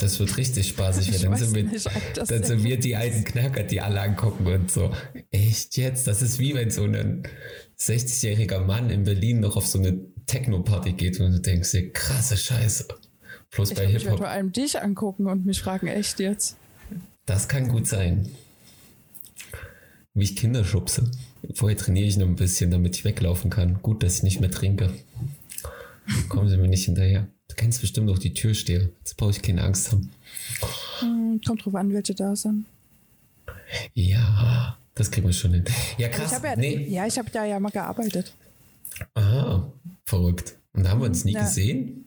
A: Das wird richtig spaßig.
B: Ich
A: dann sind, wir,
B: nicht,
A: dann sind wir die alten Knacker, die alle angucken und so. Echt jetzt? Das ist wie wenn so ein 60-jähriger Mann in Berlin noch auf so eine Techno-Party geht und du denkst dir, krasse Scheiße. Bloß
B: Ich
A: bei
B: glaube, ich werde
A: Hip-Hop.
B: vor allem dich angucken und mich fragen, echt jetzt?
A: Das kann gut sein. Wie ich Kinder schubse. Vorher trainiere ich noch ein bisschen, damit ich weglaufen kann. Gut, dass ich nicht mehr trinke. Kommen Sie mir nicht hinterher. Kennst bestimmt auch die Türsteher. Jetzt brauche ich keine Angst haben.
B: Hm, kommt drauf an, welche da sind.
A: Ja, das kriegen wir schon hin. Ja,
B: Also
A: krass.
B: ich habe ja,
A: nee.
B: ja, ich habe da ja mal gearbeitet.
A: Aha, verrückt. Und da haben wir uns nie
B: Ja.
A: gesehen.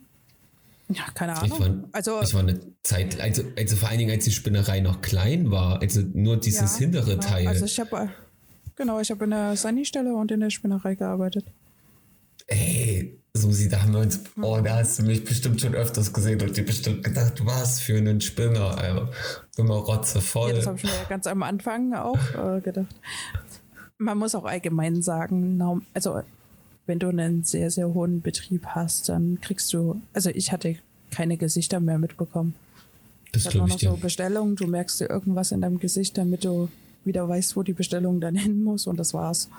B: Ja, keine
A: Ich war,
B: Ahnung. Also,
A: ich war eine Zeit, also, also vor allen Dingen, als die Spinnerei noch klein war, also nur dieses
B: ja,
A: hintere
B: genau.
A: Teil.
B: Also ich habe genau, ich habe in der Sunny-Stelle und in der Spinnerei gearbeitet.
A: Ey, Susi, da haben wir uns, oh, da hast du mich bestimmt schon öfters gesehen und dir bestimmt gedacht, was für ein Spinner, Alter. Immer rotzevoll.
B: Ja, das habe ich mir ja ganz am Anfang auch äh, gedacht. Man muss auch allgemein sagen, also wenn du einen sehr, sehr hohen Betrieb hast, dann kriegst du, also ich hatte keine Gesichter mehr mitbekommen.
A: das
B: Ich hatte nur noch so. Bestellungen, du merkst dir irgendwas in deinem Gesicht, damit du wieder weißt, wo die Bestellung dann hin muss und das war's.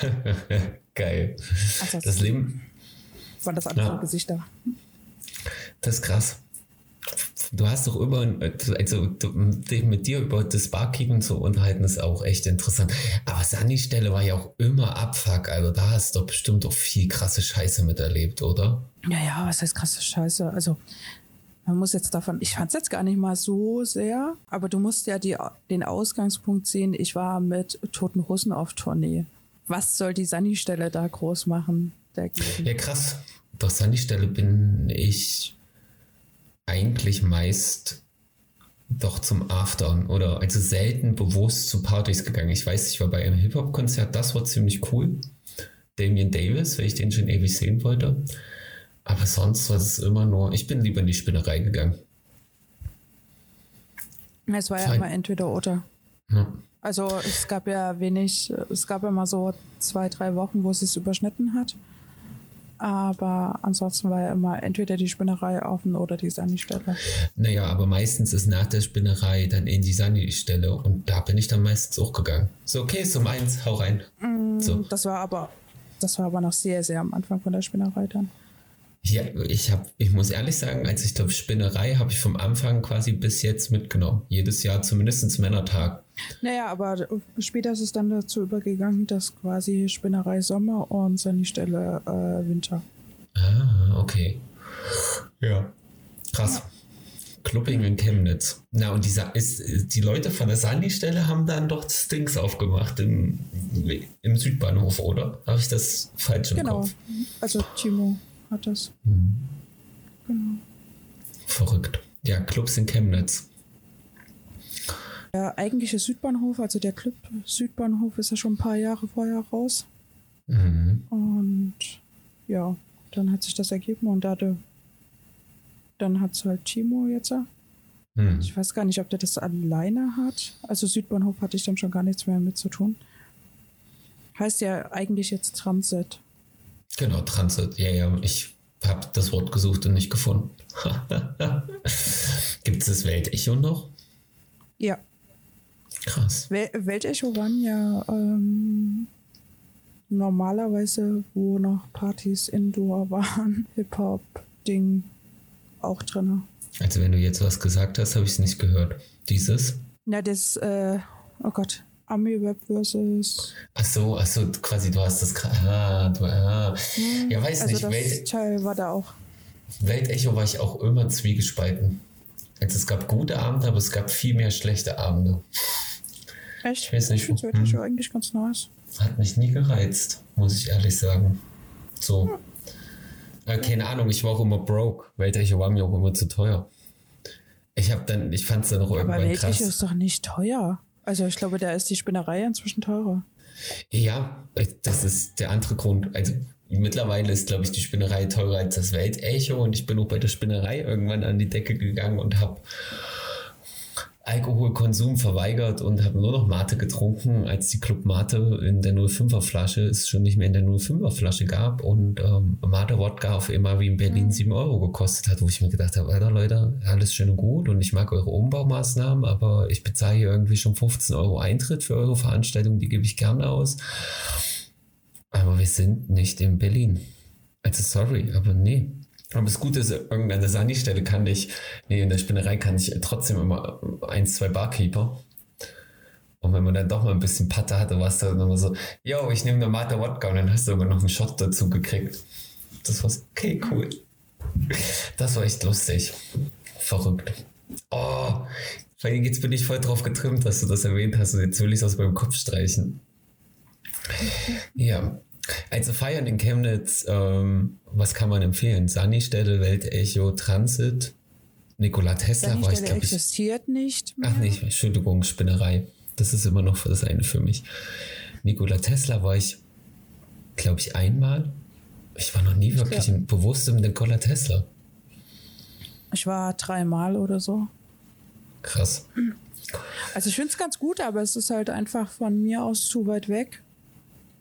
B: <laughs>
A: Geil.
B: Also
A: Das Leben,
B: waren das andere
A: Ja.
B: Gesichter.
A: das ist krass. Du hast doch über, also du, mit dir über das Barkeeping zu unterhalten, ist auch echt interessant. Aber Sunny-Stelle war ja auch immer Abfuck. Also da hast du doch bestimmt auch viel krasse Scheiße miterlebt, oder?
B: Ja, ja, was heißt krasse Scheiße? Also, man muss jetzt davon, ich fand es jetzt gar nicht mal so sehr, aber du musst ja die, den Ausgangspunkt sehen, ich war mit Toten Hosen auf Tournee. Was soll die Sunny-Stelle da groß machen?
A: Ja, krass. Doch Sunny-Stelle bin ich eigentlich meist doch zum Aftern oder also selten bewusst zu Partys gegangen. Ich weiß, ich war bei einem Hip-Hop-Konzert, das war ziemlich cool. Damien Davis, weil ich den schon ewig sehen wollte. Aber sonst war es immer nur, ich bin lieber in die Spinnerei gegangen.
B: Es war ja
A: Fein.
B: immer entweder oder.
A: Ja.
B: Also es gab ja wenig, es gab ja mal so zwei, drei Wochen, wo es sich überschnitten hat. Aber ansonsten war ja immer entweder die Spinnerei offen oder die Sunny-Stelle.
A: Naja, aber meistens ist nach der Spinnerei dann in die Sunny-Stelle und da bin ich dann meistens auch gegangen. So, okay, ist um eins, hau rein. So.
B: Das war aber, das war aber noch sehr, sehr am Anfang von der Spinnerei dann.
A: Ja, ich habe, ich muss ehrlich sagen, als ich glaube Spinnerei habe ich vom Anfang quasi bis jetzt mitgenommen. Jedes Jahr zumindest Männertag.
B: Naja, aber später ist es dann dazu übergegangen, dass quasi Spinnerei Sommer und Sunny-Stelle äh, Winter.
A: Ah, okay. Ja. Krass. Clubbing in Chemnitz. Na, und dieser ist, die Leute von der Sandy-Stelle haben dann doch das Dings aufgemacht im, im Südbahnhof, oder? Habe ich das falsch im
B: Genau.
A: Kopf?
B: Also Timo hat das. Genau.
A: Verrückt. Ja, Clubs in Chemnitz.
B: Der eigentliche Südbahnhof, also der Club Südbahnhof, ist ja schon ein paar Jahre vorher raus.
A: Mhm.
B: Und ja, dann hat sich das ergeben und da hatte, dann hat es halt Timo jetzt.
A: Mhm.
B: Ich weiß gar nicht, ob der das alleine hat. Also Südbahnhof hatte ich dann schon gar nichts mehr mit zu tun. Heißt ja eigentlich jetzt Transit.
A: Genau, Transit. Ja, ja, ich habe das Wort gesucht und nicht gefunden. <laughs> Gibt es das Weltecho noch?
B: Ja,
A: Krass.
B: Wel Weltecho waren ja ähm, normalerweise, wo noch Partys Indoor waren, <laughs> Hip-Hop-Ding auch drin.
A: Also wenn du jetzt was gesagt hast, habe ich es nicht gehört. Dieses?
B: Na, das, äh, oh Gott, Ami-Web versus.
A: Ach so, ach so, quasi du hast das gerade. Ah, du, ah. Ja, weiß
B: Also
A: nicht.
B: das
A: Welt,
B: Teil war da auch.
A: Weltecho war ich auch immer zwiegespalten. Also es gab gute Abende, aber es gab viel mehr schlechte Abende.
B: Echt?
A: Ich weiß nicht,
B: Ich finde
A: hm.
B: eigentlich ganz nice.
A: Hat mich nie gereizt, muss ich ehrlich sagen. So. Äh, keine Ahnung, ich war auch immer broke. Weltecho war mir auch immer zu teuer. Ich habe dann, ich fand es dann auch
B: Aber
A: irgendwann
B: Weltecho
A: krass.
B: ist doch nicht teuer. Also ich glaube, da ist die Spinnerei inzwischen teurer.
A: Ja, das ist der andere Grund. Also mittlerweile ist, glaube ich, die Spinnerei teurer als das Weltecho und ich bin auch bei der Spinnerei irgendwann an die Decke gegangen und habe Alkoholkonsum verweigert und habe nur noch Mate getrunken, als die Club Mate in der 05er Flasche es schon nicht mehr in der 05er Flasche gab und ähm, Mate Wodka auf immer wie in Berlin 7 Euro gekostet hat, wo ich mir gedacht habe, Alter Leute, alles schön und gut und ich mag eure Umbaumaßnahmen, aber ich bezahle hier irgendwie schon 15 Euro Eintritt für eure Veranstaltung, die gebe ich gerne aus. Aber wir sind nicht in Berlin. Also sorry, aber nee. Aber das Gute ist, irgendeine der Sani-Stelle kann ich, nee, in der Spinnerei kann ich trotzdem immer ein, zwei Barkeeper. Und wenn man dann doch mal ein bisschen Patte hatte, war es dann immer so, yo, ich nehme eine Mate Wodka und dann hast du immer noch einen Shot dazu gekriegt. Das war okay, cool. Das war echt lustig. Verrückt. Oh, jetzt bin ich voll drauf getrimmt, dass du das erwähnt hast und jetzt will ich es aus meinem Kopf streichen. Ja, also feiern in Chemnitz, ähm, was kann man empfehlen? Sunny-Stelle, Weltecho, Transit, Nikola Tesla
B: war ich, glaube ich. existiert nicht
A: mehr. Ach nee, Entschuldigung, Spinnerei. Das ist immer noch das eine für mich. Nikola Tesla war ich, glaube ich, einmal. Ich war noch nie wirklich ja. bewusst im Nikola Tesla.
B: Ich war dreimal oder so.
A: Krass.
B: Also ich finde es ganz gut, aber es ist halt einfach von mir aus zu weit weg.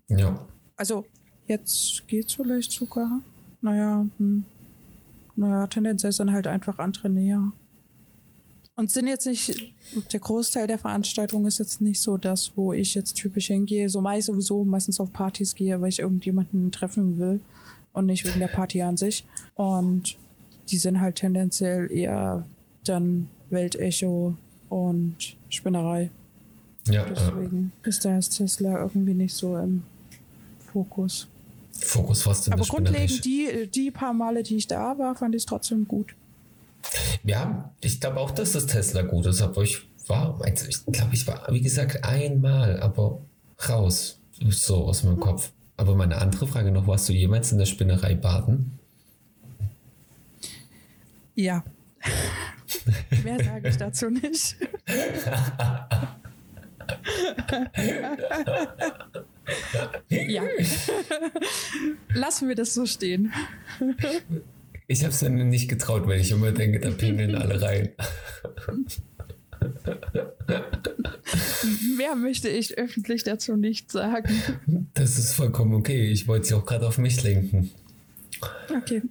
A: Ja.
B: Also jetzt geht es vielleicht sogar. Naja, hm. naja, tendenziell sind halt einfach andere näher. Und sind jetzt nicht, der Großteil der Veranstaltung ist jetzt nicht so das, wo ich jetzt typisch hingehe. So meist sowieso meistens auf Partys gehe, weil ich irgendjemanden treffen will und nicht wegen der Party an sich. Und die sind halt tendenziell eher dann Weltecho und Spinnerei.
A: Ja.
B: Deswegen ja. ist das Tesla irgendwie nicht so im Fokus.
A: Fokus fast in
B: Aber grundlegend, die, die paar Male, die ich da war, fand ich es trotzdem gut.
A: Ja, ich glaube auch, dass das Tesla gut ist, aber ich war, also ich glaube, ich war, wie gesagt, einmal, aber raus, so aus meinem Kopf. Aber meine andere Frage noch, warst du jemals in der Spinnerei baden?
B: Ja. <laughs> Mehr sage ich dazu nicht. <laughs> <laughs> ja. Lassen wir das so stehen.
A: Ich habe es dann nicht getraut, weil ich immer denke, da pingeln alle rein.
B: Mehr möchte ich öffentlich dazu nicht sagen.
A: Das ist vollkommen okay. Ich wollte sie auch gerade auf mich lenken.
B: Okay.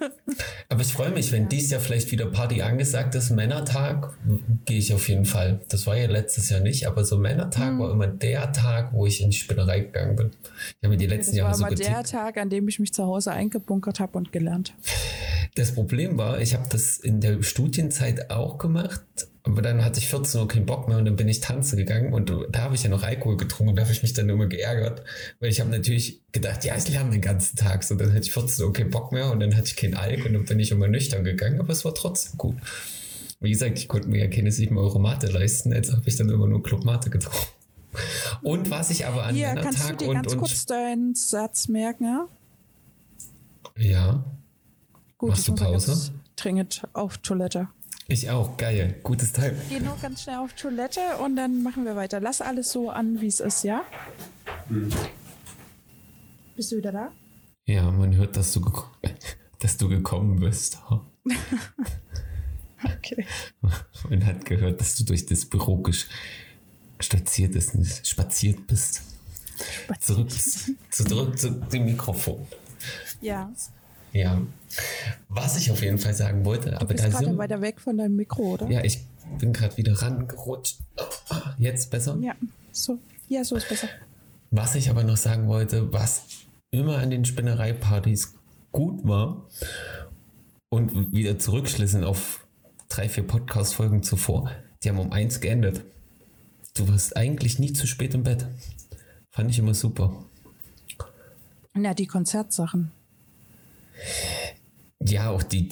B: <laughs>
A: Aber ich freue mich, wenn ja. dies Jahr vielleicht wieder Party angesagt ist, Männertag, gehe ich auf jeden Fall. Das war ja letztes Jahr nicht, aber so Männertag mhm. war immer der Tag, wo ich in die Spinnerei gegangen bin. Ich habe mir die letzten
B: das
A: Jahre so
B: Das war immer der Tag, an dem ich mich zu Hause eingebunkert habe und gelernt.
A: Das Problem war, ich habe das in der Studienzeit auch gemacht, aber dann hatte ich 14 Uhr keinen Bock mehr und dann bin ich tanzen gegangen und da habe ich ja noch Alkohol getrunken und da habe ich mich dann immer geärgert, weil ich habe natürlich gedacht, ja, ich lerne den ganzen Tag. So, dann hatte ich 14 Uhr keinen Bock mehr und dann hatte ich keinen Alk und dann bin ich immer nüchtern gegangen, aber es war trotzdem gut. Wie gesagt, ich konnte mir ja keine 7 Euro Mate leisten, jetzt habe ich dann immer nur Club Mate getrunken. Und was ich aber an
B: Hier, Männertag kannst du dir und, ganz und kurz deinen Satz merken, ja?
A: Ja.
B: Gut, Machst du Pause? Dringend auf Toilette.
A: Ich auch, geil. Gutes Teil.
B: Geh nur ganz schnell auf Toilette und dann machen wir weiter. Lass alles so an, wie es ist, ja? Mhm. Bist du wieder da?
A: Ja, man hört, dass du, <laughs> dass du gekommen bist. <laughs>
B: okay.
A: Man hat gehört, dass du durch das Büro spaziert bist. Spaziert bist. Zurück, zurück zu dem Mikrofon.
B: Ja.
A: Ja. Was ich auf jeden Fall sagen wollte,
B: du
A: aber
B: bist da sind weiter weg von deinem Mikro, oder?
A: Ja, ich bin gerade wieder rangerutscht. Jetzt besser?
B: Ja, so. Ja, so ist besser.
A: Was ich aber noch sagen wollte, was immer an den Spinnereipartys gut war und wieder zurückschließen auf drei, vier Podcast-Folgen zuvor, die haben um eins geendet. Du warst eigentlich nie zu spät im Bett. Fand ich immer super.
B: Na, die Konzertsachen.
A: Ja, auch die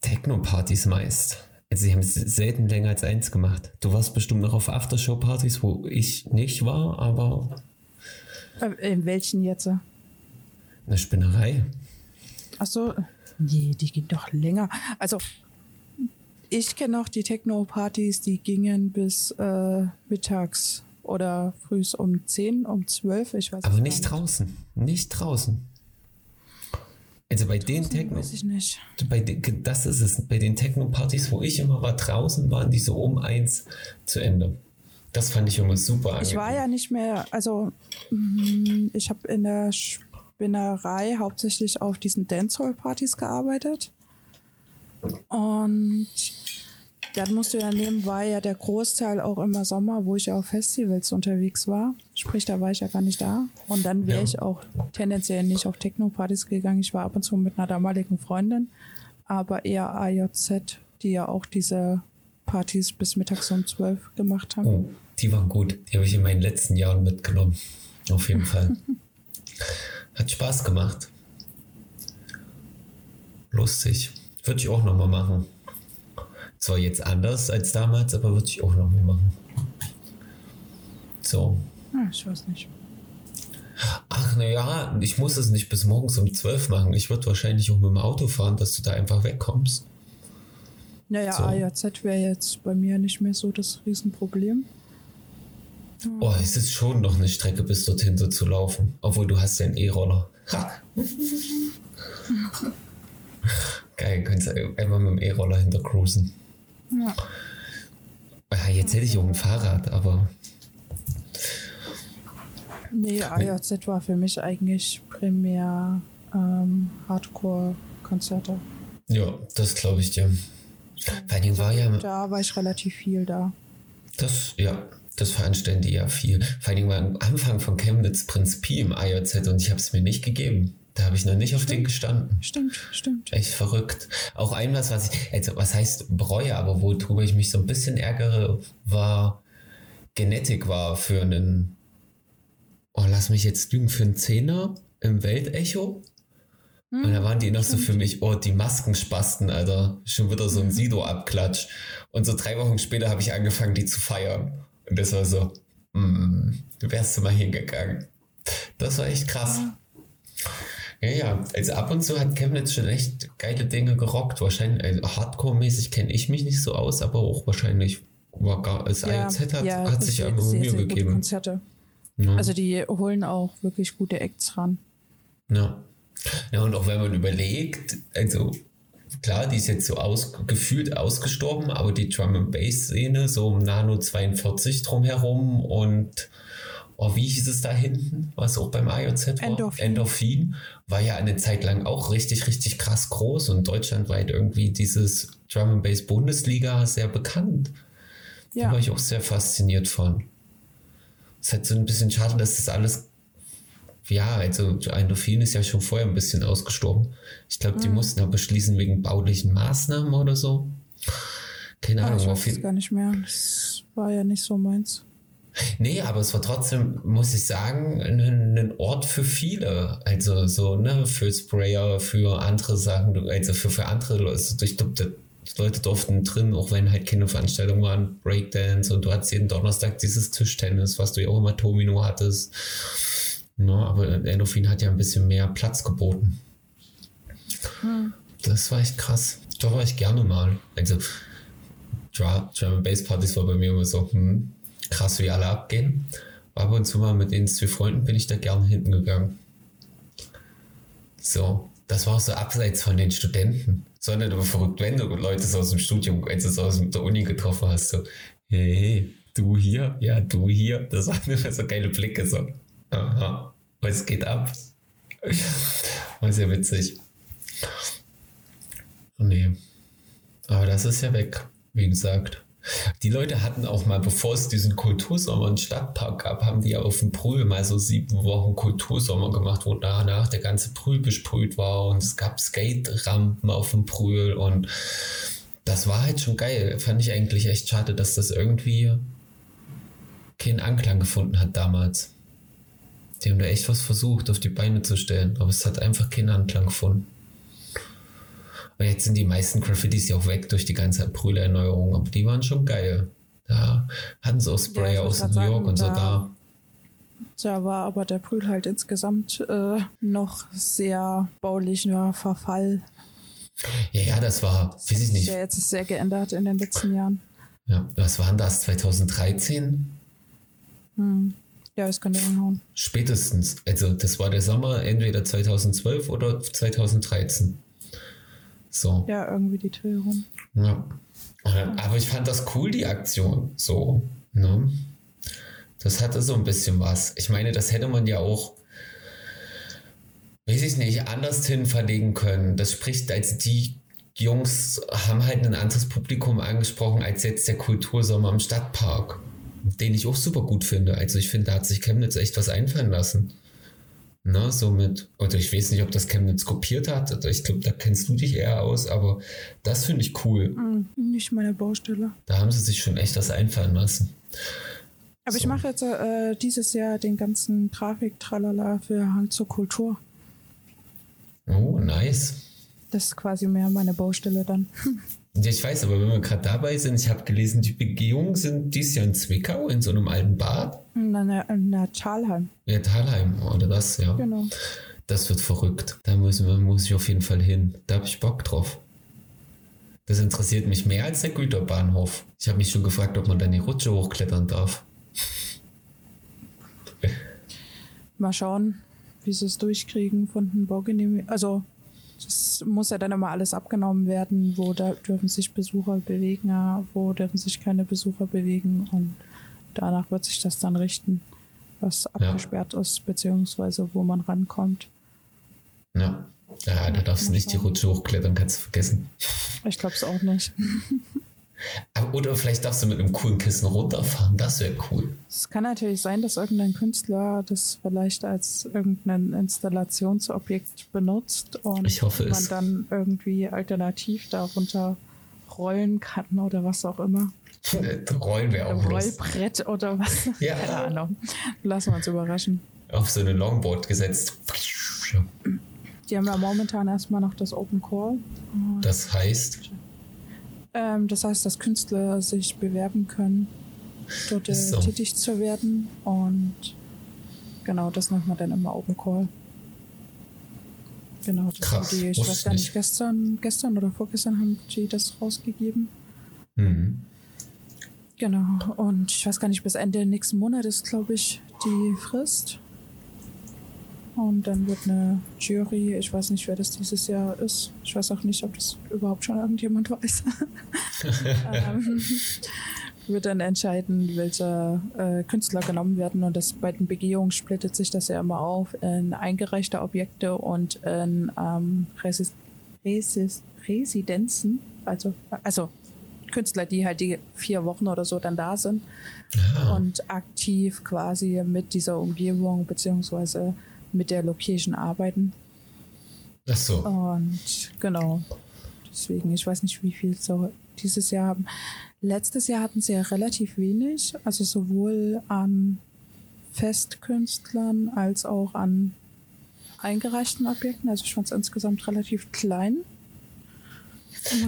A: Techno-Partys meist. Also sie haben es selten länger als eins gemacht. Du warst bestimmt noch auf Aftershow-Partys, wo ich nicht war, aber.
B: Äh, in welchen jetzt?
A: Eine Spinnerei.
B: Ach so, nee, die gehen doch länger. Also ich kenne noch die Techno-Partys, die gingen bis äh, mittags oder früh um 10, um 12, ich weiß
A: Aber nicht draußen, nicht draußen. Also bei den Techno,
B: Weiß ich nicht.
A: bei den, das ist es, bei den Techno-Partys, wo ich immer war, draußen waren die so um eins zu Ende. Das fand ich immer super.
B: Ich war ja nicht mehr, also mm, ich habe in der Spinnerei hauptsächlich auf diesen Dancehall-Partys gearbeitet. Und dann musste ja nebenbei ja der Großteil auch immer Sommer, wo ich ja auf Festivals unterwegs war. Sprich, da war ich ja gar nicht da. Und dann wäre
A: Ja.
B: ich auch tendenziell nicht auf Techno-Partys gegangen. Ich war ab und zu mit einer damaligen Freundin, aber eher AJZ, die ja auch diese Partys bis mittags um zwölf gemacht haben.
A: Oh, die waren gut. Die habe ich in meinen letzten Jahren mitgenommen. Auf jeden Fall. <laughs> Hat Spaß gemacht. Lustig. Würde ich auch nochmal machen. Zwar jetzt anders als damals, aber würde ich auch nochmal machen. So.
B: Ah, ich weiß nicht.
A: Ach, naja, ich muss es nicht bis morgens um 12 machen. Ich würde wahrscheinlich auch mit dem Auto fahren, dass du da einfach wegkommst.
B: Naja,
A: So.
B: AJZ wäre jetzt bei mir nicht mehr so das Riesenproblem.
A: Oh, es ist schon noch eine Strecke bis dorthin so zu laufen. Obwohl du hast ja einen E-Roller. Ha. <laughs> Geil, kannst du einmal mit dem E-Roller hinter cruisen.
B: Ja.
A: Jetzt hätte ich auch ein Fahrrad, aber
B: Nee, AJZ war für mich eigentlich primär ähm, Hardcore-Konzerte.
A: ja, das glaube ich dir. Vor allem war ja,
B: Da war ich relativ viel da.
A: das, ja, das veranstalten die ja viel. Vor allem war am Anfang von Chemnitz Prinz Pi im IOZ und ich habe es mir nicht gegeben. Da habe ich noch nicht auf den gestanden.
B: Stimmt, stimmt.
A: Echt verrückt. Auch ein was, was ich, also was heißt bereue, aber worüber ich mich so ein bisschen ärgere, war Genetik war für einen, oh lass mich jetzt lügen, für einen Zehner im Weltecho. Und da waren die noch so für mich, oh, die Maskenspasten, Alter. Schon wieder so ein Sido-Abklatsch. Und so drei Wochen später habe ich angefangen, die zu feiern. Und das war so, mm, du wärst du mal hingegangen. Das war echt krass. Ja, ja, also ab und zu hat Chemnitz schon echt geile Dinge gerockt. Wahrscheinlich, also Hardcore-mäßig kenne ich mich nicht so aus, aber auch wahrscheinlich war gar, das IOZ hat, hat sich einfach Mühe gegeben.
B: Konzerte.
A: Ja.
B: Also die holen auch wirklich gute Acts ran.
A: Ja. ja, und auch wenn man überlegt, also klar, die ist jetzt so aus, gefühlt ausgestorben, aber die Drum and Bass Szene, so um Nano 42 drumherum und oh, wie hieß es da hinten, was auch beim IOZ war?
B: Endorphin.
A: Endorphin war ja eine Zeit lang auch richtig, richtig krass groß und deutschlandweit irgendwie dieses Drum and Bass Bundesliga sehr bekannt. Da
B: Ja,
A: war ich auch sehr fasziniert von. Es ist halt so ein bisschen schade, dass das alles. Ja, also Endorphin ist ja schon vorher ein bisschen ausgestorben. Ich glaube, die
B: Mhm.
A: mussten aber beschließen wegen baulichen Maßnahmen oder so. Keine
B: ah,
A: Ahnung.
B: ich
A: auf
B: weiß
A: jeden-
B: es gar nicht mehr. Das war ja nicht so meins.
A: Nee, aber es war trotzdem, muss ich sagen, ein, ein Ort für viele. Also so, ne, für Sprayer, für andere Sachen, also für, für andere Leute. Also ich glaube, die Leute durften drin, auch wenn halt keine Veranstaltungen waren, Breakdance und du hattest jeden Donnerstag dieses Tischtennis, was du ja auch immer Domino hattest. Ne, aber Endorphin hat ja ein bisschen mehr Platz geboten. Das war echt krass. Da war ich gerne mal. Also Drum Drum Bass Partys war bei mir immer so, hm, krass, wie alle abgehen. Ab und zu mal mit den zwei Freunden bin ich da gerne hinten gegangen. So, das war so abseits von den Studenten. Sondern aber verrückt, wenn du Leute so aus dem Studium, also so aus der Uni getroffen hast, so, hey, hey, du hier, ja, du hier. Das waren immer so geile Blicke, so, aha, was geht ab? <laughs> War sehr witzig. Nee. Aber das ist ja weg, wie gesagt. Die Leute hatten auch mal, bevor es diesen Kultursommer im Stadtpark gab, haben die auf dem Brühl mal so sieben Wochen Kultursommer gemacht, wo danach der ganze Brühl besprüht war und es gab Skate-Rampen auf dem Brühl und das war halt schon geil. Fand ich eigentlich echt schade, dass das irgendwie keinen Anklang gefunden hat damals. Die haben da echt was versucht, auf die Beine zu stellen, aber es hat einfach keinen Anklang gefunden. Und jetzt sind die meisten Graffitis ja auch weg durch die ganze Brühle-Erneuerung, aber die waren schon geil. Da hatten sie auch Sprayer
B: Ja,
A: aus New
B: grad
A: York und so
B: sagen,
A: da.
B: Da war aber der Brühl halt insgesamt äh, noch sehr baulicher Verfall.
A: Ja, ja, das war, weiß ich nicht.
B: ja jetzt sehr geändert in den letzten Jahren.
A: Ja, was waren das? 2013?
B: Hm. Ja, das könnte hinhauen.
A: Spätestens. Also das war der Sommer entweder 2012 oder 2013. So.
B: Ja, irgendwie die Tür rum.
A: Ja. Aber ich fand das cool, die Aktion. So. Ne? Das hatte so ein bisschen was. Ich meine, das hätte man ja auch, weiß ich nicht, anders hin verlegen können. Das spricht als die Jungs haben halt ein anderes Publikum angesprochen als jetzt der Kultursommer im Stadtpark, den ich auch super gut finde. Also ich finde, da hat sich Chemnitz echt was einfallen lassen. Ne, somit, oder ich weiß nicht, ob das Chemnitz kopiert hat. Ich glaube, da kennst du dich eher aus, aber das finde ich cool.
B: Mhm, nicht meine Baustelle.
A: Da haben sie sich schon echt was einfallen lassen.
B: Aber so. ich mache jetzt äh, dieses Jahr den ganzen Grafik-Tralala für Hand zur Kultur.
A: Oh, nice.
B: Das ist quasi mehr meine Baustelle dann. <laughs>
A: Ja, ich weiß, aber wenn wir gerade dabei sind, ich habe gelesen, die Begehungen sind dies Jahr in Zwickau in so einem alten Bad.
B: In der, in der Talheim.
A: Ja, Talheim oder das, ja.
B: Genau.
A: Das wird verrückt. Da wir, muss ich auf jeden Fall hin. Da habe ich Bock drauf. Das interessiert mich mehr als der Güterbahnhof. Ich habe mich schon gefragt, ob man da in die Rutsche hochklettern darf.
B: Mal schauen, wie sie es durchkriegen von den Baugenehmigungen. Also das muss ja dann immer alles abgenommen werden, wo da dürfen sich Besucher bewegen, wo dürfen sich keine Besucher bewegen und danach wird sich das dann richten, was abgesperrt ja. ist, beziehungsweise wo man rankommt.
A: Ja, ja da darfst du nicht die Rutsche hochklettern, kannst du vergessen.
B: Ich glaube es auch nicht. <laughs>
A: Oder vielleicht darfst du mit einem coolen Kissen runterfahren, das wäre cool.
B: Es kann natürlich sein, dass irgendein Künstler das vielleicht als irgendein Installationsobjekt benutzt und
A: ich hoffe
B: man
A: es.
B: dann irgendwie alternativ darunter rollen kann oder was auch immer.
A: Rollen wäre auch
B: Rollbrett oder was? <laughs>
A: Ja.
B: Keine Ahnung. Lassen wir uns überraschen.
A: Auf so eine Longboard gesetzt.
B: Die haben ja momentan erstmal noch das Open Call.
A: Das heißt?
B: Ähm, das heißt, dass Künstler sich bewerben können, dort äh, so. tätig zu werden. Und genau, das nennt man dann immer Open Call. Genau, das
A: Krass,
B: die, ich weiß gar nicht, nicht, gestern, gestern oder vorgestern haben die das rausgegeben.
A: Mhm.
B: Genau, und ich weiß gar nicht, bis Ende nächsten Monat ist, glaube ich, die Frist. Und dann wird eine Jury, ich weiß nicht, wer das dieses Jahr ist. Ich weiß auch nicht, ob das überhaupt schon irgendjemand weiß. <laughs> <laughs> ähm, wird dann entscheiden, welche äh, Künstler genommen werden. Und das bei den Begehungen splittet sich das ja immer auf in eingereichte Objekte und in ähm, Resis Resis Residenzen. Also, also Künstler, die halt die vier Wochen oder so dann da sind
A: Ah.
B: und aktiv quasi mit dieser Umgebung beziehungsweise mit der Location arbeiten.
A: Ach so.
B: Und genau. Deswegen, ich weiß nicht, wie viel so dieses Jahr haben. Letztes Jahr hatten sie ja relativ wenig, also sowohl an Festkünstlern als auch an eingereichten Objekten. Also ich fand es insgesamt relativ klein.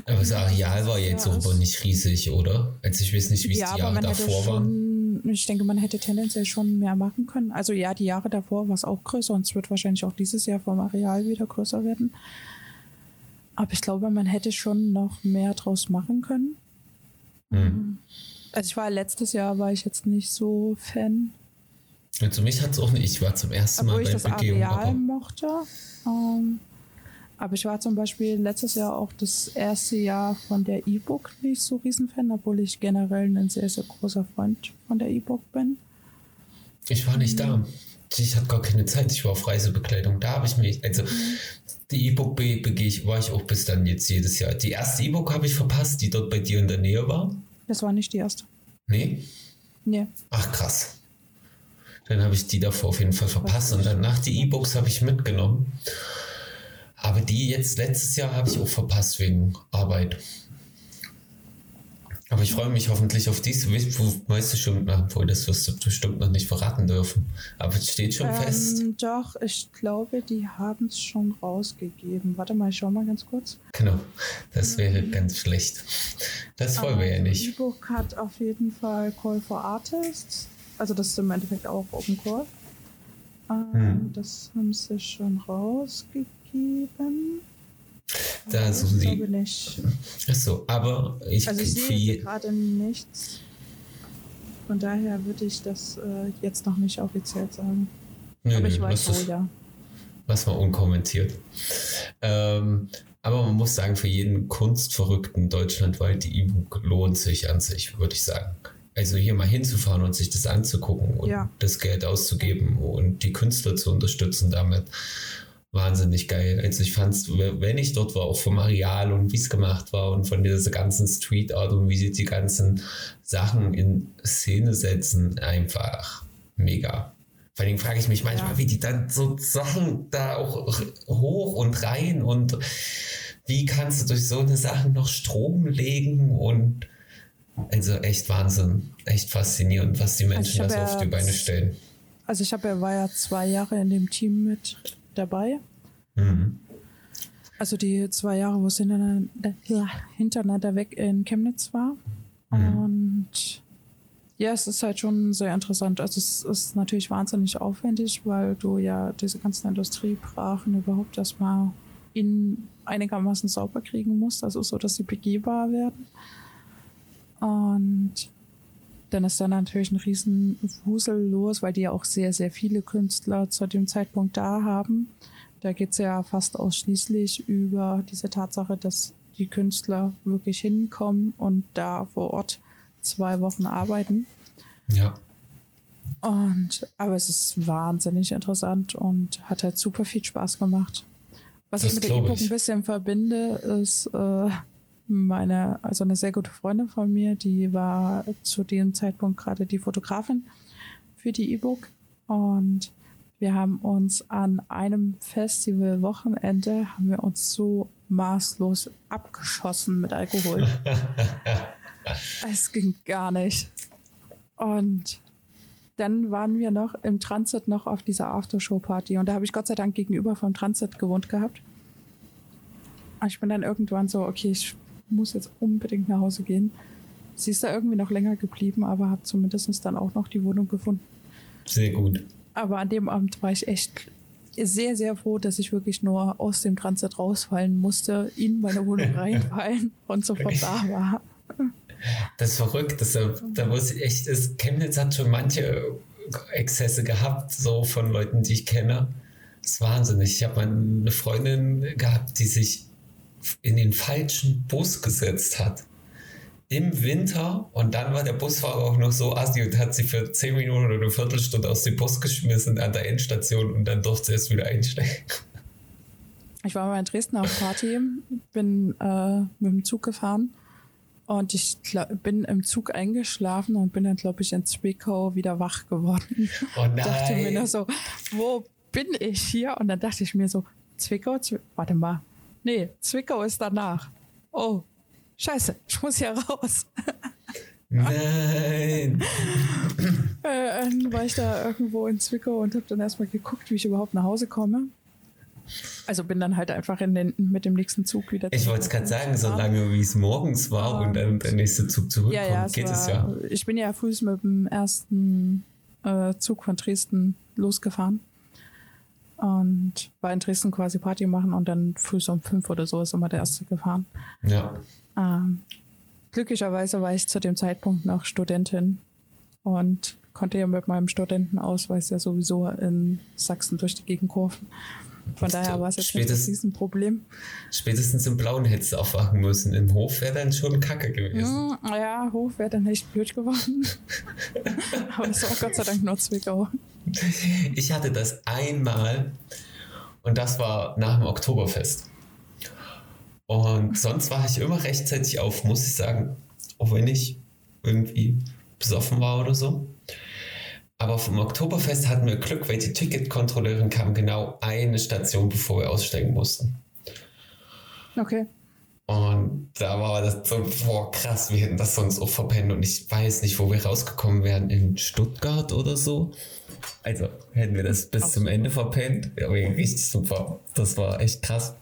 A: Aber das Areal war jetzt auch aber nicht riesig, oder? Also ich weiß nicht, wie es
B: ja,
A: die Jahre davor waren.
B: Ich denke, man hätte tendenziell schon mehr machen können. Also ja, die Jahre davor war es auch größer und es wird wahrscheinlich auch dieses Jahr vom Areal wieder größer werden. Aber ich glaube, man hätte schon noch mehr draus machen können.
A: Hm.
B: Also ich war letztes Jahr war ich jetzt nicht so Fan.
A: Also mich hat es auch nicht. Ich war zum ersten
B: Obwohl
A: Mal
B: ich
A: bei
B: das
A: Begehung.
B: Areal mochte. Ähm, aber ich war zum Beispiel letztes Jahr auch das erste Jahr von der E-Book nicht so Riesenfan, obwohl ich generell ein sehr, sehr großer Freund von der E-Book bin.
A: ich war nicht da. Ich hatte gar keine Zeit. Ich war auf Reisebekleidung. Da habe ich mich. Also die E-Book be begehe ich, war ich auch bis dann jetzt jedes Jahr. Die erste E-Book habe ich verpasst, die dort bei dir in der Nähe war.
B: Das war nicht die erste.
A: Nee?
B: Nee.
A: Ach krass. Dann habe ich die davor auf jeden Fall verpasst und danach die E-Books habe ich mitgenommen. Aber die jetzt letztes Jahr habe ich auch verpasst wegen Arbeit. Aber ich freue mich hoffentlich auf dies. Weißt, weißt du schon, obwohl das wirst du bestimmt noch nicht verraten dürfen. Aber es steht schon fest.
B: Ähm, doch, ich glaube, die haben es schon rausgegeben. Warte mal, ich schau mal ganz kurz.
A: Genau, das wäre ganz schlecht. Das wollen wir ja
B: Also,
A: nicht.
B: E-Book hat auf jeden Fall Call for Artists. Also das ist im Endeffekt auch Open Call. Ähm,
A: Hm.
B: Das haben sie schon rausgegeben.
A: Da
B: ich
A: suchen
B: glaube
A: sie.
B: nicht.
A: Achso, aber ich,
B: Also ich sehe gerade nichts. Von daher würde ich das äh, jetzt noch nicht offiziell sagen.
A: Nö,
B: Aber
A: nö,
B: ich weiß
A: lass
B: wo, ja.
A: Lass mal unkommentiert. Ähm, aber man muss sagen, für jeden Kunstverrückten deutschlandweit, die E-Book lohnt sich an sich, würde ich sagen. Also hier mal hinzufahren und sich das anzugucken und
B: Ja.
A: das Geld auszugeben und die Künstler zu unterstützen damit. Wahnsinnig geil. Also ich fand es, wenn ich dort war, auch vom Areal und wie es gemacht war und von dieser ganzen Street Art und wie sie die ganzen Sachen in Szene setzen, einfach mega. Vor allem frage ich mich manchmal,
B: Ja.
A: wie die dann so Sachen da auch hoch und rein und wie kannst du durch so eine Sache noch Strom legen und also echt Wahnsinn, echt faszinierend, was die Menschen
B: ich
A: da so
B: hab
A: auf
B: ja
A: die Beine stellen.
B: Also ich hab ja, war ja zwei Jahre in dem Team mit dabei.
A: Mhm.
B: Also die zwei Jahre, wo es hintereinander, ja, hintereinander weg in Chemnitz war.
A: Mhm.
B: Und ja, es ist halt schon sehr interessant. Also es ist natürlich wahnsinnig aufwendig, weil du ja diese ganzen Industriebrachen überhaupt erstmal in einigermaßen sauber kriegen musst, also so, dass sie begehbar werden. Und dann ist da natürlich ein riesen Wusel los, weil die ja auch sehr, sehr viele Künstler zu dem Zeitpunkt da haben. Da geht es ja fast ausschließlich über diese Tatsache, dass die Künstler wirklich hinkommen und da vor Ort zwei Wochen arbeiten.
A: Ja,
B: Und aber es ist wahnsinnig interessant und hat halt super viel Spaß gemacht. Was
A: Das
B: ich mit der E-Book ein bisschen verbinde, ist äh, meine, also eine sehr gute Freundin von mir, die war zu dem Zeitpunkt gerade die Fotografin für die E-Book. Und wir haben uns an einem Festival-Wochenende haben wir uns so maßlos abgeschossen mit Alkohol. <laughs> es ging gar nicht. Und dann waren wir noch im Transit noch auf dieser Aftershow-Party und da habe ich Gott sei Dank gegenüber vom Transit gewohnt gehabt. Und ich bin dann irgendwann so, okay, ich muss jetzt unbedingt nach Hause gehen. Sie ist da irgendwie noch länger geblieben, aber hat zumindest dann auch noch die Wohnung gefunden.
A: sehr gut.
B: Aber an dem Abend war ich echt sehr, sehr froh, dass ich wirklich nur aus dem Transit rausfallen musste, in meine Wohnung <laughs> reinfallen und sofort da war.
A: Das ist verrückt. Das, da muss ich echt, ist, Chemnitz hat schon manche Exzesse gehabt, so von Leuten, die ich kenne. Das ist wahnsinnig. Ich habe eine Freundin gehabt, die sich in den falschen Bus gesetzt hat. Im Winter und dann war der Busfahrer auch noch so assi und hat sie für 10 Minuten oder eine Viertelstunde aus dem Bus geschmissen an der Endstation und dann durfte sie erst wieder einsteigen.
B: Ich war mal in Dresden auf Party, bin äh, mit dem Zug gefahren und ich bin im Zug eingeschlafen und bin dann, glaube ich, in Zwickau wieder wach geworden.
A: Oh <laughs>
B: dachte mir nur
A: nein.
B: so, wo bin ich hier? Und dann dachte ich mir so, Zwickau, Zwi warte mal. Nee, Zwickau ist danach. Oh, scheiße, ich muss hier raus.
A: Nein. <laughs>
B: Äh, dann war ich da irgendwo in Zwickau und habe dann erstmal geguckt, wie ich überhaupt nach Hause komme. Also bin dann halt einfach in den, mit dem nächsten Zug wieder
A: Ich wollte es gerade sagen,
B: Hause
A: so lange wie es morgens war und dann der nächste Zug zurückkommt,
B: Ja, ja, es
A: geht
B: war,
A: es ja.
B: Ich bin ja früh mit dem ersten äh, Zug von Dresden losgefahren und war in Dresden quasi Party machen und dann früh so um fünf oder so ist immer der erste gefahren.
A: Ja.
B: Ähm, glücklicherweise war ich zu dem Zeitpunkt noch Studentin und konnte ja mit meinem Studentenausweis ja sowieso in Sachsen durch die Gegend kurven. Von daher war es jetzt nicht
A: Spätestens-
B: Riesenproblem.
A: Spätestens im Blauen hättest du aufwachen müssen. Im Hof wäre dann schon Kacke gewesen.
B: Hm, ja, hoch wäre dann echt blöd geworden. <laughs> Aber es war Gott sei Dank nur Zwickau.
A: Ich hatte das einmal und das war nach dem Oktoberfest. Und sonst war ich immer rechtzeitig auf, muss ich sagen. Auch wenn ich irgendwie besoffen war oder so. Aber vom Oktoberfest hatten wir Glück, weil die Ticketkontrolleurin kam genau eine Station, bevor wir aussteigen mussten.
B: Okay.
A: Und da war das so, boah, krass, wir hätten das sonst auch verpennt. Und ich weiß nicht, wo wir rausgekommen wären, in Stuttgart oder so. Also hätten wir das bis
B: Ach,
A: zum. Ende verpennt. Ja, aber richtig super. Das war echt krass.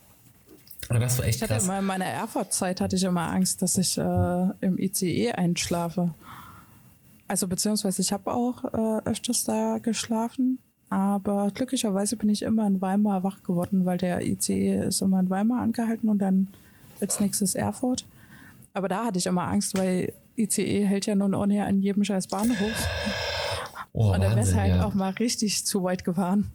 A: Aber das war echt
B: Ich hatte
A: krass.
B: immer in meiner Erfurt-Zeit hatte ich immer Angst, dass ich äh, im ICE einschlafe. Also beziehungsweise ich habe auch äh, öfters da geschlafen, aber glücklicherweise bin ich immer in Weimar wach geworden, weil der ICE ist immer in Weimar angehalten und dann als nächstes Erfurt. Aber da hatte ich immer Angst, weil ICE hält ja nun nicht an jedem scheiß Bahnhof.
A: Oh,
B: Und da wär's
A: Wahnsinn,
B: halt
A: ja.
B: auch mal richtig zu weit gefahren.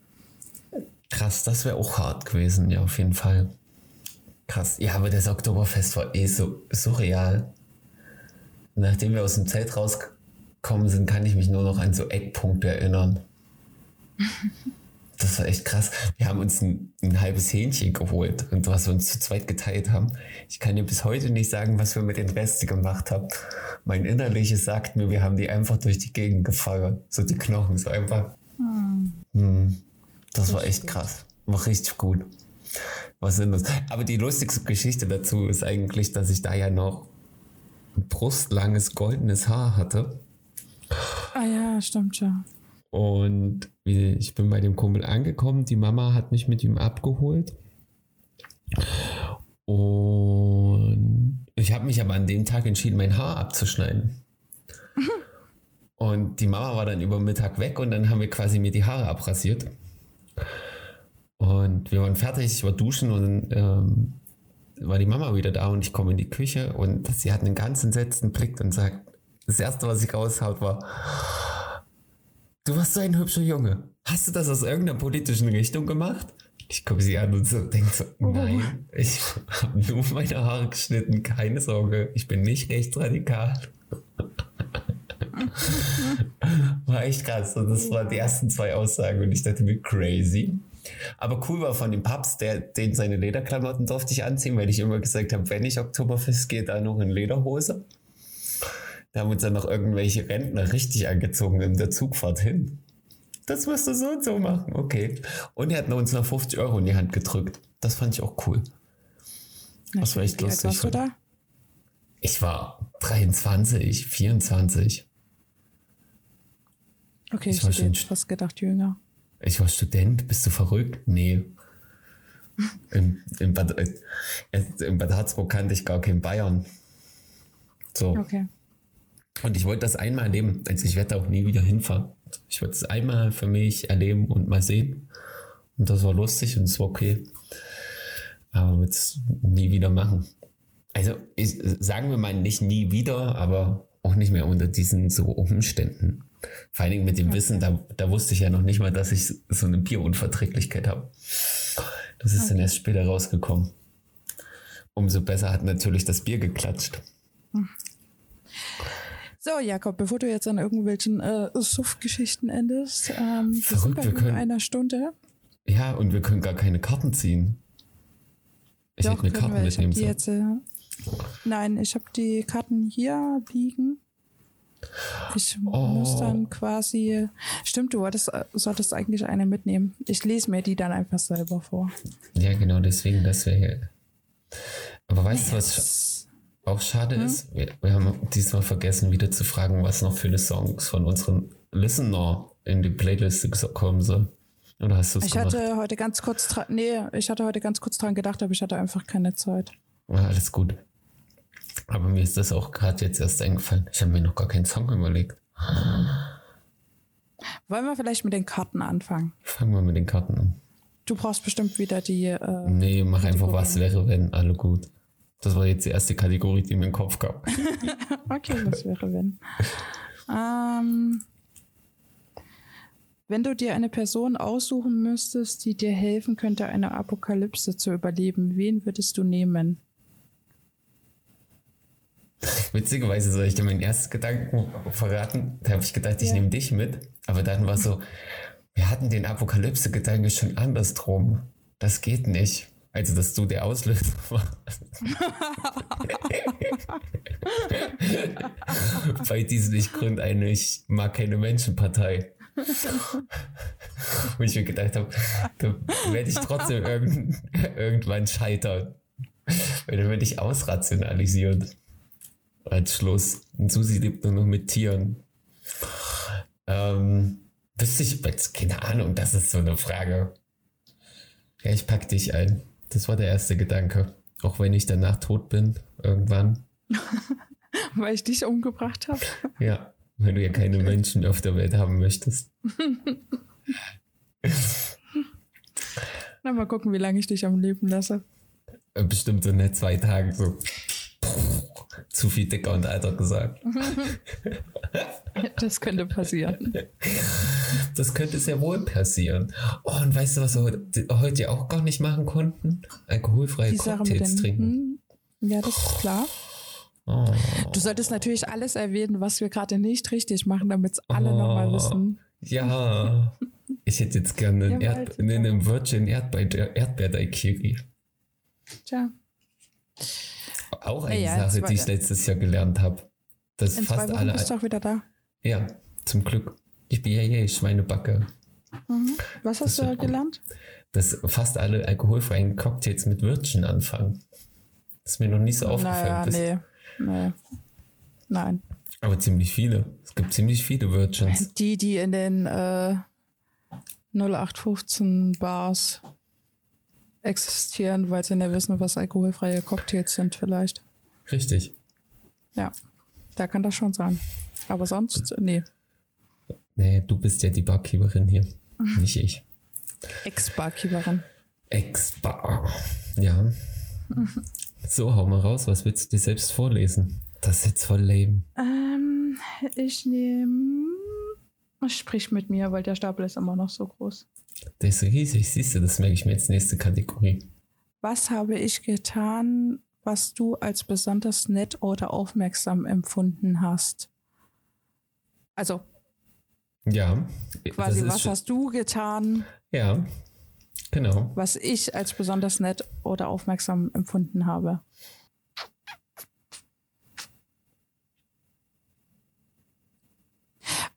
A: Krass, das wäre auch hart gewesen, ja, auf jeden Fall. Krass. Ja, aber das Oktoberfest war eh so surreal. Nachdem wir aus dem Zelt rausgekommen sind, kann ich mich nur noch an so Eckpunkte erinnern. Das war echt krass. Wir haben uns ein, ein halbes Hähnchen geholt und was wir uns zu zweit geteilt haben. Ich kann dir bis heute nicht sagen, was wir mit den Resten gemacht haben. Mein Innerliches sagt mir, wir haben die einfach durch die Gegend gefahren. So die Knochen, so einfach. Hm. Das war echt krass. War richtig gut. Was sind das? Aber die lustigste Geschichte dazu ist eigentlich, dass ich da ja noch brustlanges goldenes Haar hatte.
B: Ah ja, stimmt ja.
A: Und ich bin bei dem Kumpel angekommen. Die Mama hat mich mit ihm abgeholt. Und ich habe mich aber an dem Tag entschieden, mein Haar abzuschneiden. <laughs> Und die Mama war dann über Mittag weg und dann haben wir quasi mir die Haare abrasiert. Und wir waren fertig, ich war duschen und ähm, war die Mama wieder da und ich komme in die Küche und sie hat einen ganz entsetzten Blick und sagt, das erste, was ich raushaut, war, du warst so ein hübscher Junge. Hast du das aus irgendeiner politischen Richtung gemacht? Ich gucke sie an und so, denke so, nein, ich habe nur meine Haare geschnitten, keine Sorge, ich bin nicht rechtsradikal. <laughs> war echt krass. Und das waren die ersten zwei Aussagen und ich dachte mir, crazy. Aber cool war von dem Papst, der, den seine Lederklamotten durfte ich anziehen, weil ich immer gesagt habe, wenn ich Oktoberfest gehe, da noch in Lederhose. Da haben uns dann noch irgendwelche Rentner richtig angezogen in der Zugfahrt hin. Das musst du so und so machen, okay. Und er hat uns noch 50 Euro in die Hand gedrückt. Das fand ich auch cool. Das war echt
B: Wie alt
A: lustig.
B: warst du da?
A: Ich war 23, 24.
B: Okay,
A: Ich
B: ich,
A: war
B: hätte fast gedacht jünger.
A: Ich war Student, bist du verrückt? Nee. In, in, Bad, äh, in Bad Harzburg kannte ich gar keinen Bayern. So.
B: Okay.
A: Und ich wollte das einmal erleben. Also ich werde auch nie wieder hinfahren. Ich wollte es einmal für mich erleben und mal sehen. Und das war lustig und es war okay. Aber wird es nie wieder machen. Also ich, sagen wir mal nicht nie wieder, aber auch nicht mehr unter diesen so Umständen. Vor allen Dingen mit dem Wissen, da, da wusste ich ja noch nicht mal, dass ich so eine Bierunverträglichkeit habe. Das ist dann erst später rausgekommen. Umso besser hat natürlich das Bier geklatscht.
B: So, Jakob, bevor du jetzt an irgendwelchen äh, Suff-Geschichten endest, ähm, wir
A: Verrückt, wir können-
B: einer Stunde.
A: Ja, und wir können gar keine Karten ziehen. Ich hätte Karten
B: wir. Ich hab
A: mitnehmen sollen.
B: jetzt, äh, Nein, ich habe die Karten hier liegen. Ich
A: Oh.
B: muss dann quasi. Stimmt, du wolltest, äh, solltest eigentlich eine mitnehmen. Ich lese mir die dann einfach selber vor.
A: Ja, genau, deswegen, das wäre hier. Aber weißt du, was auch schade
B: Hm?
A: ist? Wir, wir haben diesmal vergessen, wieder zu fragen, was noch für die Songs von unseren Listener in die Playlist kommen soll. Oder hast du es
B: Ich
A: gemacht?
B: hatte heute ganz kurz dran, nee, ich hatte heute ganz kurz dran gedacht, aber ich hatte einfach keine Zeit.
A: Ja, alles gut. Aber mir ist das auch gerade jetzt erst eingefallen. Ich habe mir noch gar keinen Song überlegt.
B: Wollen wir vielleicht mit den Karten anfangen?
A: Fangen wir mit den Karten an.
B: Du brauchst bestimmt wieder die. Äh,
A: Nee, mach einfach was wäre, wenn, alle gut. Das war jetzt die erste Kategorie, die mir in den Kopf kam. <laughs>
B: okay, was wäre wenn? ähm, wenn du dir eine Person aussuchen müsstest, die dir helfen könnte, eine Apokalypse zu überleben, wen würdest du nehmen?
A: Witzigerweise soll ich dir meinen ersten Gedanken verraten. Da habe ich gedacht, ich
B: Ja.
A: nehme dich mit. Aber dann war so, wir hatten den Apokalypse-Gedanke schon andersrum. Das geht nicht. Also, dass du der Auslöser <laughs> warst. Bei diesem ich gründe eine Ich mag keine Menschenpartei. Wo ich mir gedacht habe, da werde ich trotzdem irgend, irgendwann scheitern. Weil dann werde ich ausrationalisiert. Als Schluss. Und Susi lebt nur noch mit Tieren. Ähm, wüsste ich, keine Ahnung, das ist so eine Frage. Ja, ich pack dich ein. Das war der erste Gedanke. Auch wenn ich danach tot bin, irgendwann. <laughs>
B: Weil ich dich umgebracht habe?
A: Ja, wenn du ja keine Menschen auf der Welt haben möchtest.
B: Na, mal gucken, wie lange ich dich am Leben lasse.
A: Bestimmt so in zwei Tagen so. Zu zu viel dicker und alter gesagt. <laughs>
B: Das könnte passieren. <laughs>
A: Das könnte sehr wohl passieren. Oh, und weißt du, was wir heute, auch gar nicht machen konnten? Alkoholfreie
B: Die
A: Cocktails trinken.
B: Hm, ja, das ist klar.
A: Oh.
B: Du solltest natürlich alles erwähnen, was wir gerade nicht richtig machen, damit es alle
A: Oh.
B: nochmal wissen.
A: Ja, <laughs> ich hätte jetzt gerne einen,
B: Ja,
A: Erd nee, einen Virgin Erdbeer, Erdbeer
B: Tja,
A: Auch eine
B: Ja,
A: Sache, die ich letztes Jahr gelernt habe.
B: Zwei
A: fast alle.
B: bist du auch wieder da.
A: Ja, zum Glück. Ich bin ja je Schweinebacke.
B: Mhm. Was hast
A: Das
B: du gelernt?
A: Dass fast alle alkoholfreien Cocktails mit Würstchen anfangen. Das ist mir noch nicht so aufgefallen.
B: Naja, nee. nee. Nein.
A: Aber ziemlich viele. Es gibt ziemlich viele Würstchens.
B: Die, die in den äh, 0815 Bars existieren, weil sie nicht wissen, was alkoholfreie Cocktails sind, vielleicht.
A: Richtig.
B: Ja, da kann das schon sein. Aber sonst, nee.
A: Nee, du bist ja die Barkeeperin hier. <laughs> Nicht ich.
B: Ex-Barkeeperin.
A: Ex-Bar. Ja. So, hau mal raus. Was willst du dir selbst vorlesen? Das ist jetzt voll lame.
B: Ähm, ich nehme. Sprich mit mir, weil der Stapel ist immer noch so groß.
A: Der ist riesig. Siehst du, das merke ich mir jetzt nächste Kategorie.
B: Was habe ich getan, was du als besonders nett oder aufmerksam empfunden hast? Also
A: Ja.
B: quasi,
A: das
B: was hast du getan,
A: Ja, genau.
B: was ich als besonders nett oder aufmerksam empfunden habe?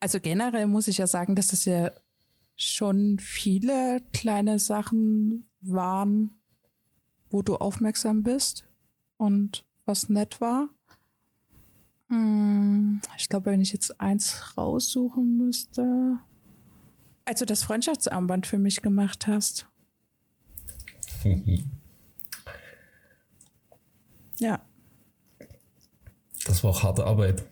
B: Also generell muss ich ja sagen, dass es ja schon viele kleine Sachen waren, wo du aufmerksam bist und was nett war. Hm, Ich glaube, wenn ich jetzt eins raussuchen müsste. Als du das Freundschaftsarmband für mich gemacht hast. Ja.
A: Das war auch harte Arbeit.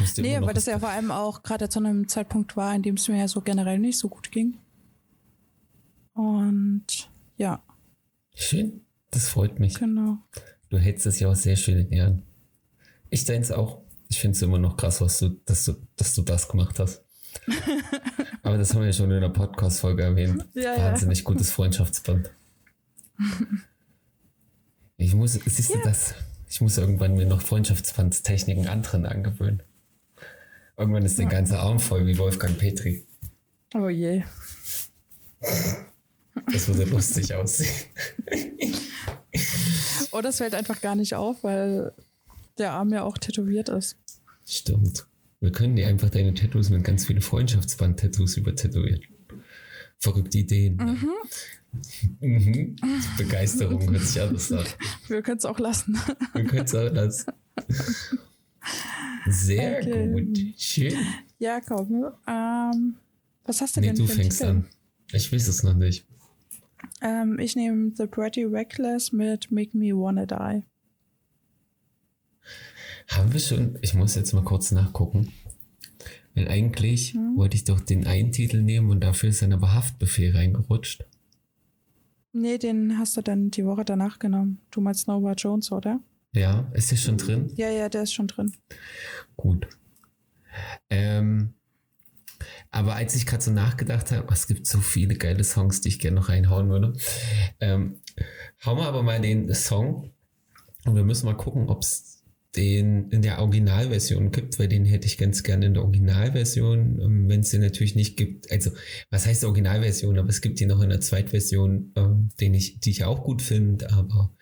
A: Musste
B: Nee, weil das ja vor allem auch gerade zu einem Zeitpunkt war, in dem es mir ja so generell nicht so gut ging. Und ja,
A: Schön. Das freut mich.
B: genau.
A: Du hältst es ja auch sehr schön in Ehren. Ich denke es auch. Ich finde es immer noch krass, was du, dass, du, dass du das gemacht hast. <laughs> Aber das haben wir ja schon in der Podcast-Folge erwähnt.
B: Ja, ja.
A: Wahnsinnig gutes Freundschaftsband. Ich muss, siehst du das? Ich muss irgendwann mir noch Freundschaftsbandstechniken anderen angewöhnen. Irgendwann ist der ganze Arm voll wie Wolfgang Petri.
B: Oh je.
A: Das würde lustig aussehen.
B: Oder es fällt einfach gar nicht auf, weil der Arm ja auch tätowiert ist.
A: Stimmt. Wir können dir einfach deine Tattoos mit ganz vielen Freundschaftsband-Tattoos übertätowieren. Verrückte Ideen. ne? Mhm. Begeisterung hört sich anders an.
B: Wir können es auch lassen.
A: Wir können es auch das. Sehr
B: Okay.
A: gut. Schön.
B: ja, komm. Ähm, was hast du
A: Nee,
B: denn
A: du
B: für
A: fängst
B: Titel?
A: an. Ich weiß es noch nicht.
B: Ähm, ich nehme The Pretty Reckless mit Make Me Wanna Die.
A: Haben wir schon, ich muss jetzt mal kurz nachgucken. Weil eigentlich
B: Hm?
A: wollte ich doch den einen Titel nehmen und dafür ist dann aber Haftbefehl reingerutscht.
B: Nee, den hast du dann die Woche danach genommen. Du meinst Nova Jones, oder?
A: Ja, ist der schon drin?
B: Ja, ja, der ist schon drin.
A: Gut. Ähm, aber als ich gerade so nachgedacht habe, es gibt so viele geile Songs, die ich gerne noch reinhauen würde. Ähm, hauen wir aber mal den Song und wir müssen mal gucken, ob es den in der Originalversion gibt, weil den hätte ich ganz gerne in der Originalversion, ähm, wenn es den natürlich nicht gibt. Also, was heißt Originalversion? Aber es gibt die noch in der Zweitversion, ähm, den ich, die ich auch gut finde, aber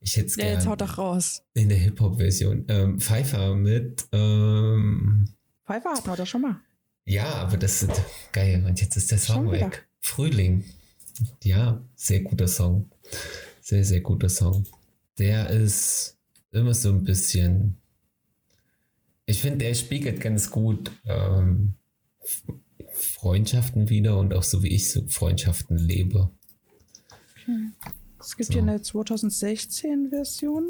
A: ich hätte es gerne.
B: jetzt haut doch raus.
A: In der Hip-Hop-Version. Ähm, Pfeiffer mit, ähm,
B: Pfeiffer hatten wir doch schon mal.
A: ja, aber das ist geil. Und jetzt ist der Song
B: Schon wieder.
A: weg. Frühling. Ja, sehr guter Song. Sehr, sehr guter Song. Der ist immer so ein bisschen. Ich finde, der spiegelt ganz gut ähm, Freundschaften wieder und auch so wie ich so Freundschaften lebe.
B: Es gibt
A: So.
B: hier eine 2016-Version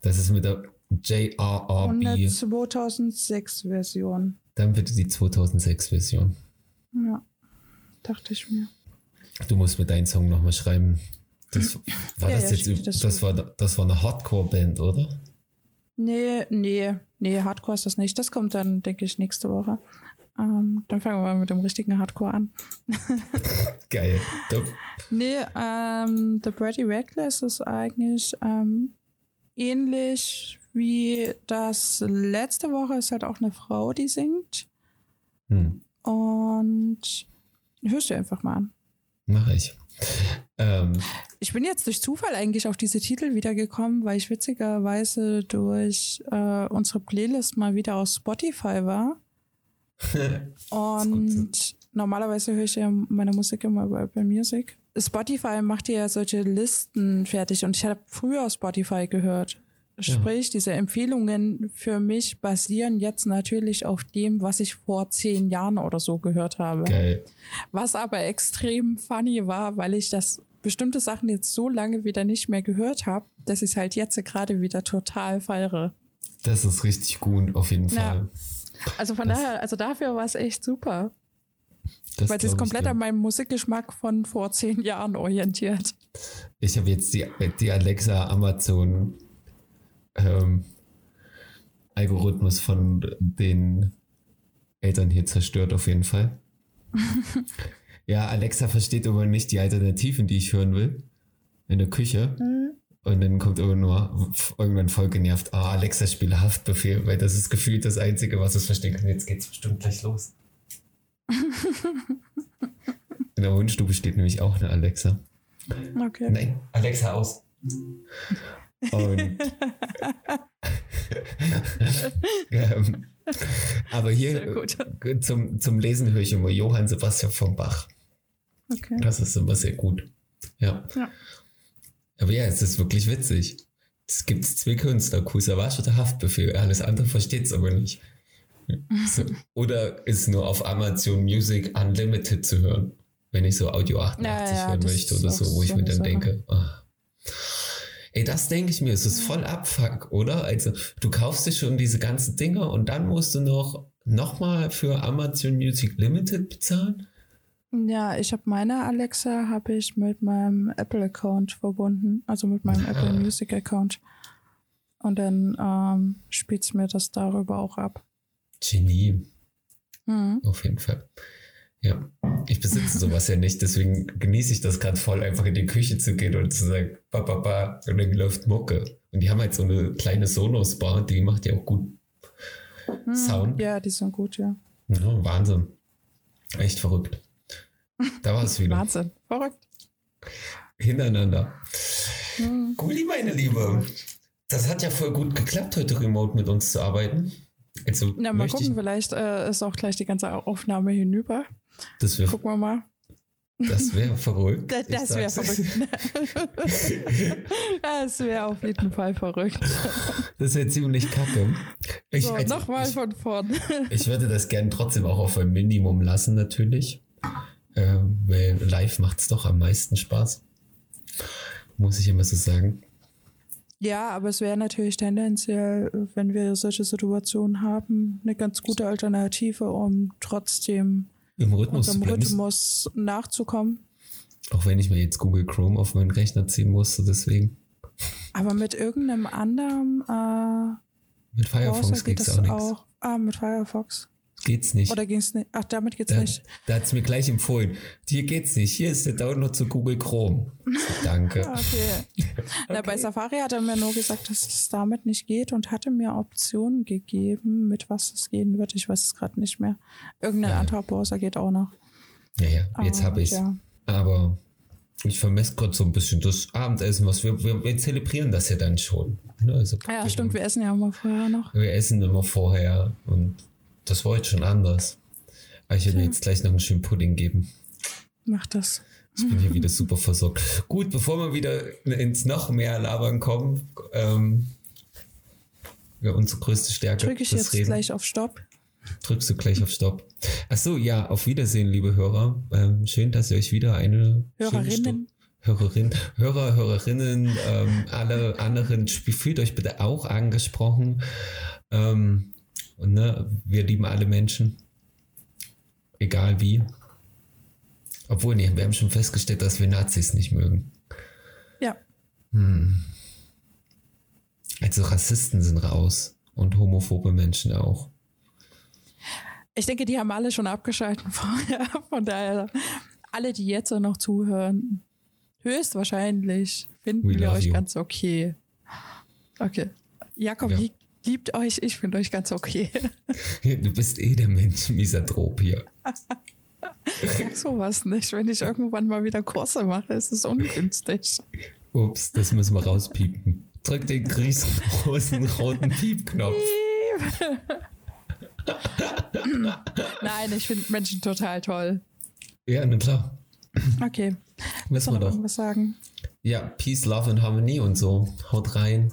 A: Das ist mit der
B: und eine
A: JRRB.
B: 2006-Version.
A: Dann bitte die 2006-Version.
B: Ja, dachte ich mir.
A: Du musst mir deinen Song nochmal schreiben. Das, war
B: Ja,
A: das
B: ja,
A: jetzt,
B: das
A: das, war, das war eine Hardcore-Band, oder?
B: Nee, nee, nee, Hardcore ist das nicht. Das kommt dann, denke ich, nächste Woche. Ähm, dann fangen wir mal mit dem richtigen Hardcore an. <laughs>
A: Geil. Top.
B: Nee, ähm, The Brady Reckless ist eigentlich ähm, ähnlich wie das letzte Woche. Ist halt auch eine Frau, die singt.
A: Hm.
B: Und hörst du einfach mal an.
A: Mache ich. Ähm,
B: Ich bin jetzt durch Zufall eigentlich auf diese Titel wiedergekommen, weil ich witzigerweise durch äh, unsere Playlist mal wieder auf Spotify war. <laughs> Und normalerweise höre ich ja meine Musik immer bei Apple Music. Spotify macht ja solche Listen fertig und ich habe früher Spotify gehört. Sprich, diese Empfehlungen für mich basieren jetzt natürlich auf dem, was ich vor zehn Jahren oder so gehört habe.
A: geil.
B: Was aber extrem funny war, weil ich das bestimmte Sachen jetzt so lange wieder nicht mehr gehört habe, dass ich es halt jetzt gerade wieder total feiere.
A: Das ist richtig gut, auf jeden
B: Ja.
A: Fall.
B: Also von
A: Das-
B: daher, also dafür war es echt super, weil es ist komplett an meinem Musikgeschmack von vor zehn Jahren orientiert.
A: Ich habe jetzt die, die Alexa Amazon ähm, Algorithmus von den Eltern hier zerstört auf jeden Fall. <laughs> ja, Alexa versteht aber nicht die Alternativen, die ich hören will. In der Küche. Und dann kommt irgendwann, nur, irgendwann voll genervt, ah, Alexa spiele Haftbefehl, weil das ist gefühlt das Einzige, was es verstehen kann. Jetzt geht's bestimmt gleich los. <laughs> In der Wohnstube steht nämlich auch eine Alexa.
B: Okay.
A: Nein, Alexa aus. Und <laughs> <laughs> ähm, aber hier äh, zum, zum Lesen höre ich immer Johann Sebastian von Bach.
B: Okay.
A: Das ist immer sehr gut. Ja.
B: Ja.
A: Aber ja, es ist wirklich witzig. Es gibt zwei Künstler, Kusavage oder Haftbefehl. Alles andere versteht es aber nicht. So. <laughs> Oder ist nur auf Amazon Music Unlimited zu hören, wenn ich so Audio 88
B: Ja, ja,
A: hören möchte oder so, wo ich mir dann denke, ah. Ey, das denke ich mir, es ist voll Abfuck, oder? Also du kaufst dir schon diese ganzen Dinger und dann musst du noch nochmal für Amazon Music Limited bezahlen?
B: Ja, ich habe meine Alexa habe ich mit meinem Apple Account verbunden, also mit meinem
A: Ah.
B: Apple Music Account. Und dann ähm, spielt mir das darüber auch ab.
A: Genie.
B: Mhm.
A: Auf jeden Fall. Ja, ich besitze sowas ja nicht, deswegen genieße ich das gerade voll, einfach in die Küche zu gehen und zu sagen, ba, ba, ba, und dann läuft Mucke. Und die haben halt so eine kleine Sonos-Bar, die macht ja auch gut
B: Mhm.
A: Sound.
B: Ja, die sind gut, ja.
A: Ja, Wahnsinn. Echt verrückt. Da war es wieder.
B: Wahnsinn. Verrückt.
A: Hintereinander.
B: Mhm.
A: Guli, meine Liebe. Das hat ja voll gut geklappt, heute remote mit uns zu arbeiten. Also,
B: Na, mal gucken,
A: ich,
B: vielleicht äh, ist auch gleich die ganze Aufnahme hinüber.
A: Das wäre
B: Gucken wir mal.
A: das wär verrückt.
B: Das, <laughs> das wäre verrückt. das wäre auf jeden Fall verrückt.
A: Das wäre ziemlich kacke. Ich,
B: So,
A: also,
B: nochmal von vorn.
A: ich würde das gern trotzdem auch auf ein Minimum lassen, natürlich. Ähm, weil live macht es doch am meisten Spaß. Muss ich immer so sagen.
B: Ja, aber es wäre natürlich tendenziell, wenn wir solche Situationen haben, eine ganz gute Alternative, um trotzdem
A: Im Rhythmus bleiben.
B: Rhythmus nachzukommen.
A: Auch wenn ich mir jetzt Google Chrome auf meinen Rechner ziehen musste, deswegen.
B: Aber mit irgendeinem anderen äh,
A: Mit Firefox
B: geht das
A: auch
B: auch. Ah, mit Firefox.
A: Geht's nicht.
B: Oder ging es nicht? Ach, damit geht's
A: Da,
B: nicht.
A: da hat's mir gleich empfohlen. Hier geht's nicht. Hier ist der Download zu Google Chrome. Danke.
B: Ah, <laughs> Okay. Na, bei Safari hat er mir nur gesagt, dass es damit nicht geht und hatte mir Optionen gegeben, mit was es gehen wird. Ich weiß es gerade nicht mehr. Irgendein
A: Ja.
B: anderer Browser geht auch noch.
A: Ja, ja, jetzt habe ich's.
B: Ja.
A: Aber ich vermesse gerade so ein bisschen das Abendessen, was wir, wir, wir zelebrieren das ja dann schon. Ne, Also,
B: ja, stimmt. Wir essen ja immer vorher noch.
A: wir essen immer vorher und das war jetzt schon anders. Aber ich werde mir jetzt gleich noch einen schönen Pudding geben.
B: Mach das.
A: Ich bin hier wieder super versorgt. Gut, bevor wir wieder ins noch mehr Labern kommen, ähm, ja, unsere größte Stärke.
B: Drücke ich jetzt
A: Reden.
B: gleich auf Stopp.
A: Drückst du gleich auf Stopp. Ach so, ja, auf Wiedersehen, liebe Hörer. Ähm, schön, dass ihr euch wieder eine
B: Hörerinnen.
A: Hörerin, Hörer, Hörerinnen, ähm, alle anderen, fühlt euch bitte auch angesprochen. Ähm, und ne, wir lieben alle Menschen. Egal wie. Obwohl, nee, wir haben schon festgestellt, dass wir Nazis nicht mögen.
B: Ja.
A: Also Rassisten sind raus und homophobe Menschen auch.
B: Ich denke, die haben alle schon abgeschaltet <laughs> vorher. Von daher, alle, die jetzt noch zuhören, höchstwahrscheinlich finden
A: We
B: wir euch
A: you.
B: ganz okay. Okay. Jakob
A: Ja.
B: lieb, liebt euch, ich finde euch ganz okay. <laughs>
A: Du bist eh der Mensch Misanthrop hier.
B: Sag sowas nicht. Wenn ich irgendwann mal wieder Kurse mache, ist es ungünstig.
A: Ups, das müssen wir rauspiepen. Drück den riesengroßen roten Piepknopf. <laughs>
B: Nein, ich finde Menschen total toll.
A: Ja, na klar.
B: Okay. Soll
A: wir doch.
B: sagen?
A: Ja, Peace, Love und Harmonie und so. Haut rein.